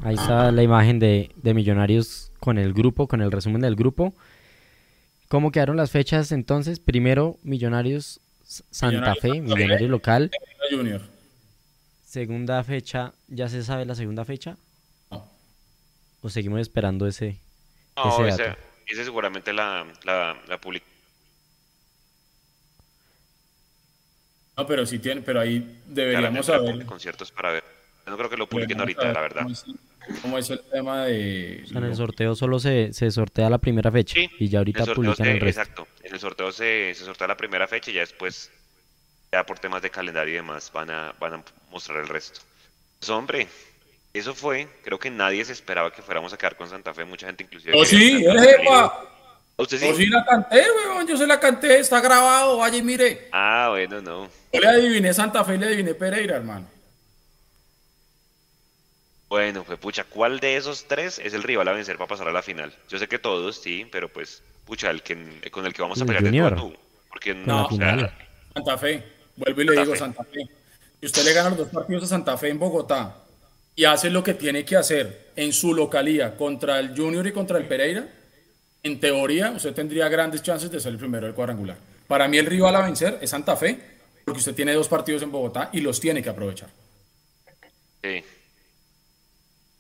Ahí está la imagen de, de Millonarios con el grupo, con el resumen del grupo. ¿Cómo quedaron las fechas entonces? Primero, Millonarios Santa Millonarios Fe, Santa Fe. Millonario local. Junior. Segunda fecha, ¿ya se sabe la segunda fecha? No. ¿O seguimos esperando ese, No, ese, dato? ese seguramente la, la, la public- No, pero sí tiene, pero ahí deberíamos saber. conciertos para ver. Yo no creo que lo publiquen ahorita, saber la verdad. Cómo es, cómo es el tema de. O sea, en el sorteo solo se, se sortea la primera fecha Sí, y ya ahorita el publican se- el resto. Exacto. En el sorteo se, se sortea la primera fecha y ya después, ya por temas de calendario y demás, van a, van a mostrar el resto. Pues hombre, eso fue. Creo que nadie se esperaba que fuéramos a quedar con Santa Fe. Mucha gente inclusive. ¡Oh, sí! que Santa ¡Eh, Fe epa! ¿Usted Yo sí? sí la canté, weón. Yo se la canté. Está grabado. Vaya y mire. Ah, bueno, no. Yo le adiviné Santa Fe y le adiviné Pereira, hermano. Bueno, pues pucha, ¿cuál de esos tres es el rival a vencer para pasar a la final? Yo sé que todos, sí, pero pues, pucha, el que, con el que vamos a El pelear de tú. Porque no, o sea. Santa Fe. Vuelvo y le Santa digo Fe. Santa Fe. Si usted le gana los dos partidos a Santa Fe en Bogotá y hace lo que tiene que hacer en su localía contra el Junior y contra el Pereira, en teoría usted tendría grandes chances de ser el primero del cuadrangular. Para mí el rival a vencer es Santa Fe, porque usted tiene dos partidos en Bogotá y los tiene que aprovechar. sí.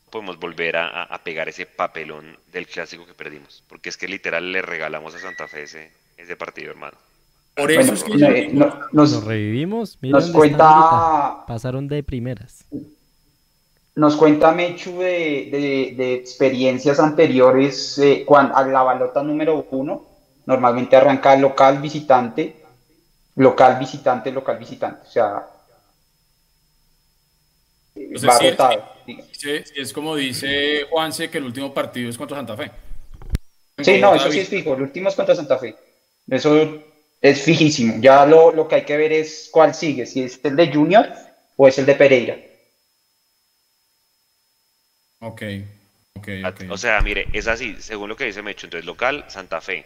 podemos volver a, pegar ese papelón del clásico que perdimos. Porque es que literal le regalamos a Santa Fe ese, ese partido, hermano. Por Bueno, eso es que no, eh, no, nos, revivimos. Nos cuenta-. Pasaron de primeras. Nos cuenta Mechu de, de- de experiencias anteriores eh, cuando, a la balota número uno. Normalmente arranca local, visitante, local, visitante, local, visitante. O sea, Entonces, va sí, rotado. sí, sí, es como dice Juanse que el último partido es contra Santa Fe. Sí, no, eso sí es fijo. El último es contra Santa Fe. Eso es fijísimo. Ya lo, lo que hay que ver es cuál sigue, si es el de Junior o es el de Pereira. Ok, ok, ok. O sea, mire, es así, según lo que dice Mecho. Entonces, local, Santa Fe.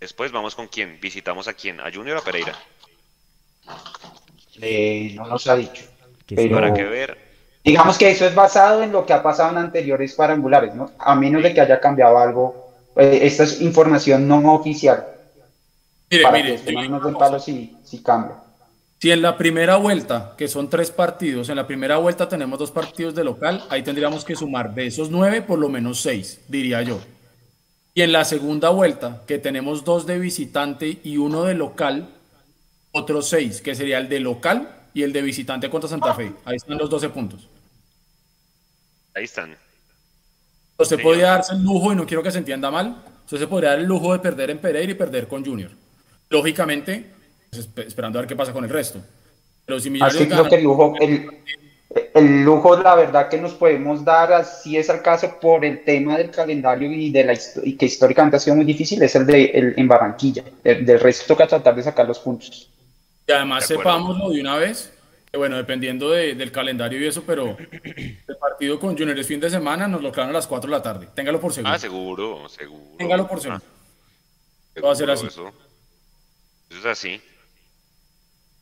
Después vamos con quién? Visitamos a quién? ¿A Junior o a Pereira? Eh, no nos ha dicho. Que Pero- Habrá que ver. Digamos que eso es basado en lo que ha pasado en anteriores cuadrangulares, ¿no? A menos de que haya cambiado algo. eh, esta es información no oficial. Mire, para mire, que yo no digo nos den una cosa. palo si, si cambia. Si en la primera vuelta, que son tres partidos, en la primera vuelta tenemos dos partidos de local, ahí tendríamos que sumar de esos nueve por lo menos seis, diría yo. Y en la segunda vuelta, que tenemos dos de visitante y uno de local, otros seis, que sería el de local y el de visitante contra Santa Fe. Ahí están los 12 puntos. Ahí están. Usted Señor. podría darse el lujo, y no quiero que se entienda mal, usted se podría dar el lujo de perder en Pereira y perder con Junior. Lógicamente, esperando a ver qué pasa con el resto. Pero si Millonarios Así creo gana- que el lujo, el, el lujo, la verdad que nos podemos dar, así es el caso por el tema del calendario y de la y que históricamente ha sido muy difícil, es el de el, en Barranquilla. El, del resto toca tratar de sacar los puntos. Y además sepámoslo de una vez, que bueno, dependiendo de- del calendario y eso, pero [CLEARS THROAT] el partido con Junior es fin de semana, nos lo clavan a las 4 de la tarde. Téngalo por seguro. Ah, seguro, seguro. Téngalo por seguro. Ah, Va a ser así. Eso, eso es así.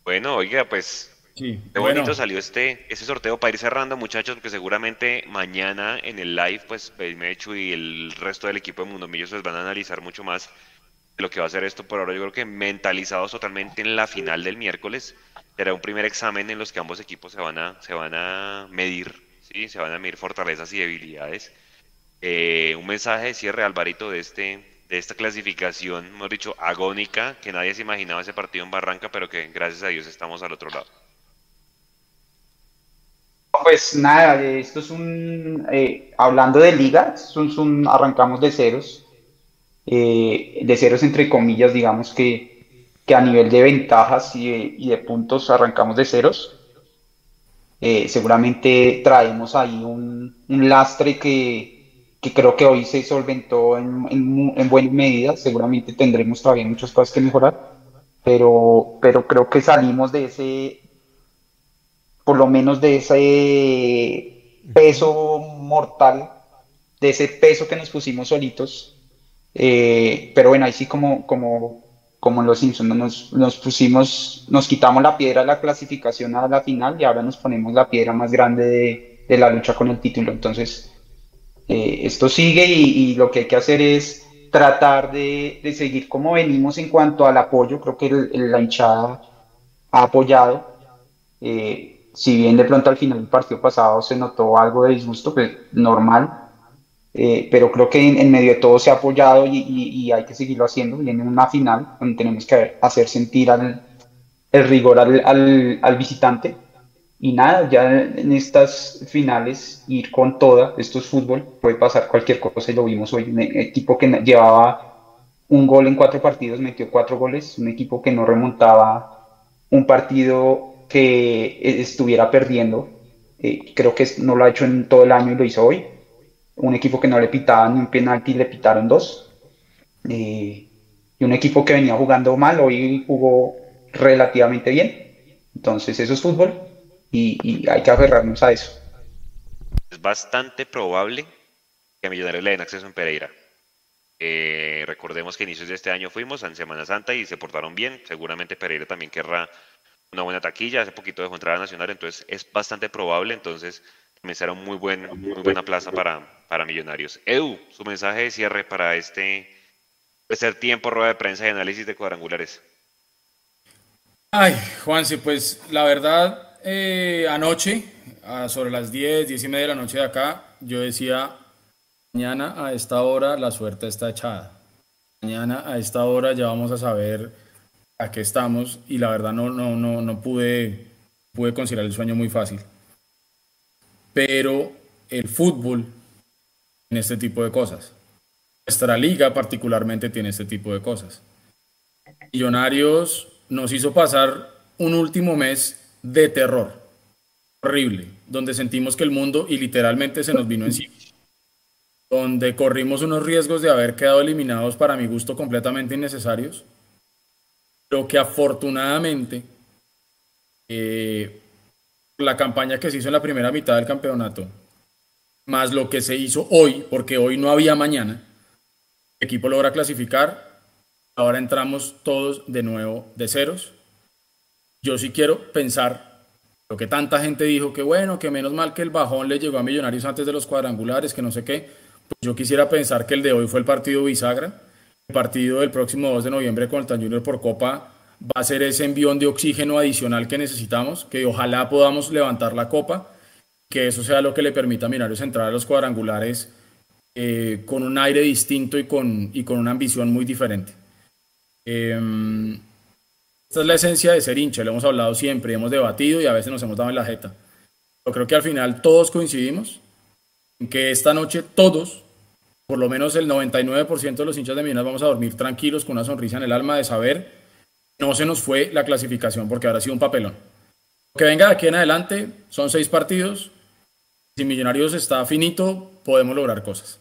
Bueno, oiga, pues Sí, Qué bueno. bonito salió este, este sorteo para ir cerrando, muchachos, porque seguramente mañana en el live, pues Mechu y el resto del equipo de Mundo Millos les van a analizar mucho más de lo que va a ser esto. Por ahora yo creo que mentalizados totalmente en la final del miércoles, será un primer examen en los que ambos equipos se van a, se van a medir, ¿sí? Se van a medir fortalezas y debilidades. Eh, un mensaje de cierre, Alvarito, de este, de esta clasificación, hemos dicho, agónica, que nadie se imaginaba ese partido en Barranca, pero que gracias a Dios estamos al otro lado. Pues nada, eh, esto es un, eh, hablando de liga, arrancamos de ceros, eh, de ceros entre comillas, digamos que, que a nivel de ventajas y de, puntos arrancamos de ceros. Seguramente traemos ahí un lastre que, que creo que hoy se solventó en, en, en buena medida, seguramente tendremos todavía muchas cosas que mejorar, pero, pero creo que salimos de ese, por lo menos de ese peso mortal, de ese peso que nos pusimos solitos. Eh, pero bueno, ahí sí como, como, como en los Simpsons, ¿no? nos, nos pusimos, nos quitamos la piedra de la clasificación a la final y ahora nos ponemos la piedra más grande de, de la lucha con el título. Entonces, eh, esto sigue y, lo que hay que hacer es tratar de, seguir como venimos en cuanto al apoyo. Creo que la hinchada ha apoyado. Eh, si bien de pronto al final del partido pasado se notó algo de disgusto, pues normal, eh, pero creo que en, medio de todo se ha apoyado y, hay que seguirlo haciendo. Viene una final donde tenemos que hacer sentir al, el rigor al visitante. Y nada, ya en estas finales ir con toda, esto es fútbol, puede pasar cualquier cosa y lo vimos hoy. Un equipo que llevaba un gol en cuatro partidos, metió cuatro goles, un equipo que no remontaba un partido que estuviera perdiendo. Eh, creo que no lo ha hecho en todo el año y lo hizo hoy. Un equipo que no le pitaban un penalti, le pitaron dos. Eh, y un equipo que venía jugando mal, hoy jugó relativamente bien. Entonces eso es fútbol y, y hay que aferrarnos a eso. Es bastante probable que a Millonarios le den acceso en Pereira. Eh, recordemos que a inicios de este año fuimos en Semana Santa y se portaron bien. Seguramente Pereira también querrá una buena taquilla. Hace poquito dejó entrar a Nacional, entonces es bastante probable. Entonces también será muy, buen, muy buena plaza para, para Millonarios. Edu, su mensaje de cierre para este tercer tiempo, rueda de prensa y análisis de cuadrangulares. Ay, Juanse, pues la verdad, eh, anoche, a sobre las 10, 10 y media de la noche de acá, yo decía, mañana a esta hora la suerte está echada. Mañana a esta hora ya vamos a saber a qué estamos y la verdad no, no, no, no pude, pude considerar el sueño muy fácil. Pero el fútbol tiene este tipo de cosas. Nuestra liga particularmente tiene este tipo de cosas. Millonarios nos hizo pasar un último mes de terror. Horrible, donde sentimos que el mundo y literalmente se nos vino encima, donde corrimos unos riesgos de haber quedado eliminados para mi gusto completamente innecesarios, pero que afortunadamente eh, la campaña que se hizo en la primera mitad del campeonato, más lo que se hizo hoy, porque hoy no había mañana, el equipo logra clasificar. Ahora entramos todos de nuevo de ceros. Yo sí quiero pensar lo que tanta gente dijo, que bueno, que menos mal que el bajón le llegó a Millonarios antes de los cuadrangulares, que no sé qué. Pues yo quisiera pensar que el de hoy fue el partido bisagra. El partido del próximo 2 de noviembre con el Tan Junior por Copa va a ser ese envión de oxígeno adicional que necesitamos, que ojalá podamos levantar la copa, que eso sea lo que le permita a Millonarios entrar a los cuadrangulares eh, con un aire distinto y con, y con una ambición muy diferente. Eh, esta es la esencia de ser hincha, lo hemos hablado siempre, hemos debatido y a veces nos hemos dado en la jeta. Yo creo que al final todos coincidimos en que esta noche todos, por lo menos el 99% de los hinchas de Minas, vamos a dormir tranquilos con una sonrisa en el alma de saber que no se nos fue la clasificación porque ahora ha sido un papelón. Lo que venga de aquí en adelante son seis partidos. Si Millonarios está finito, podemos lograr cosas.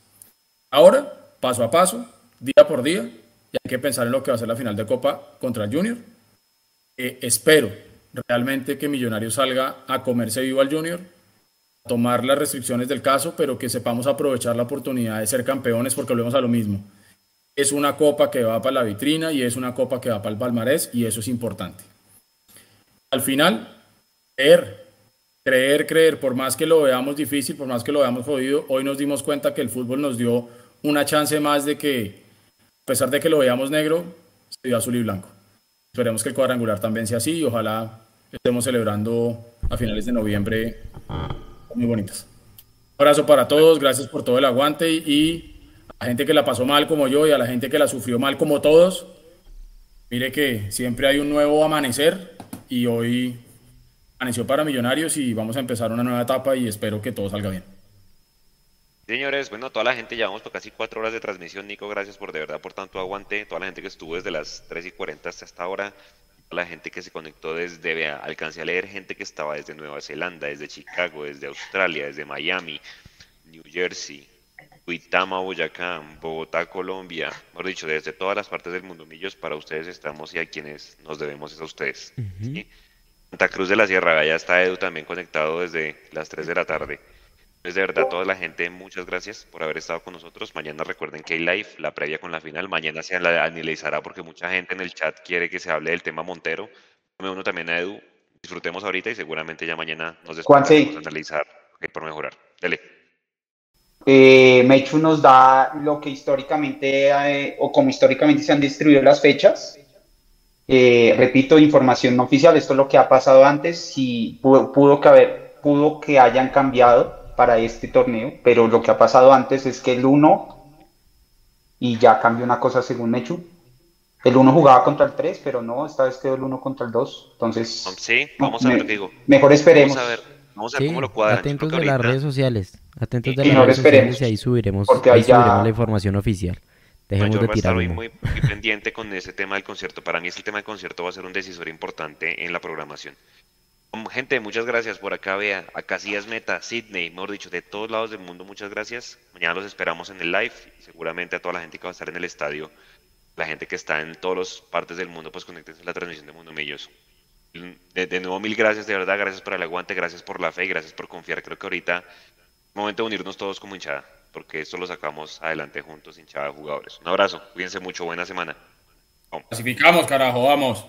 Ahora, paso a paso, día por día, y hay que pensar en lo que va a ser la final de Copa contra el Junior. Eh, espero realmente que Millonarios salga a comerse vivo al Junior, a tomar las restricciones del caso, pero que sepamos aprovechar la oportunidad de ser campeones porque volvemos a lo mismo. Es una copa que va para la vitrina y es una copa que va para el palmarés y eso es importante. Al final, creer, creer, creer, por más que lo veamos difícil, por más que lo veamos jodido, hoy nos dimos cuenta que el fútbol nos dio una chance más de que, a pesar de que lo veamos negro, se dio azul y blanco. Esperemos que el cuadrangular también sea así y ojalá estemos celebrando a finales de noviembre muy bonitas. Abrazo para todos, gracias por todo el aguante y a la gente que la pasó mal como yo y a la gente que la sufrió mal como todos. Mire que siempre hay un nuevo amanecer y hoy amaneció para Millonarios y vamos a empezar una nueva etapa y espero que todo salga bien. Señores, bueno, toda la gente, llevamos por casi cuatro horas de transmisión. Nico, gracias por de verdad por tanto aguante. Toda la gente que estuvo desde las 3 y 40 hasta esta hora. Toda la gente que se conectó desde, vea, alcancé a leer gente que estaba desde Nueva Zelanda, desde Chicago, desde Australia, desde Miami, New Jersey, Uitama, Boyacá, Bogotá, Colombia. Mejor dicho, desde todas las partes del mundo, Millos, para ustedes estamos y a quienes nos debemos es a ustedes. ¿sí? Santa Cruz de la Sierra, ya está Edu también conectado desde las 3 de la tarde. Pues de verdad, toda la gente, muchas gracias por haber estado con nosotros. Mañana recuerden que hay live, la previa con la final. Mañana se analizará porque mucha gente en el chat quiere que se hable del tema Montero. Uno también a Edu. Disfrutemos ahorita y seguramente ya mañana nos después a analizar okay, por mejorar. Dele. Eh, Mechu nos da lo que históricamente eh, o como históricamente se han distribuido las fechas. Eh, repito, información no oficial, esto es lo que ha pasado antes, si pudo, pudo que haber, pudo que hayan cambiado para este torneo, pero lo que ha pasado antes es que el 1, y ya cambió una cosa según Mechu, el 1 jugaba contra el 3, pero no, esta vez quedó el 1 contra el 2, entonces... Sí, vamos a ver, digo. Mejor esperemos. Vamos a ver, vamos a ver cómo lo cuadran. Atentos de las redes sociales, atentos de las redes sociales y ahí subiremos, ahí subiremos la información oficial. Dejemos de tirar muy, muy, muy pendiente con ese tema del concierto. Para mí ese tema del concierto va a ser un decisor importante en la programación. Gente, muchas gracias por acá, vea, acá sí es Meta, Sydney, mejor dicho, de todos lados del mundo, muchas gracias. Mañana los esperamos en el live y seguramente a toda la gente que va a estar en el estadio, la gente que está en todas las partes del mundo, pues conéctense a la transmisión de Mundo Millos. De, nuevo, mil gracias, de verdad, gracias por el aguante, gracias por la fe, gracias por confiar. Creo que ahorita es momento de unirnos todos como hinchada, porque esto lo sacamos adelante juntos, hinchada de jugadores. Un abrazo, cuídense mucho, buena semana. Clasificamos, carajo, vamos.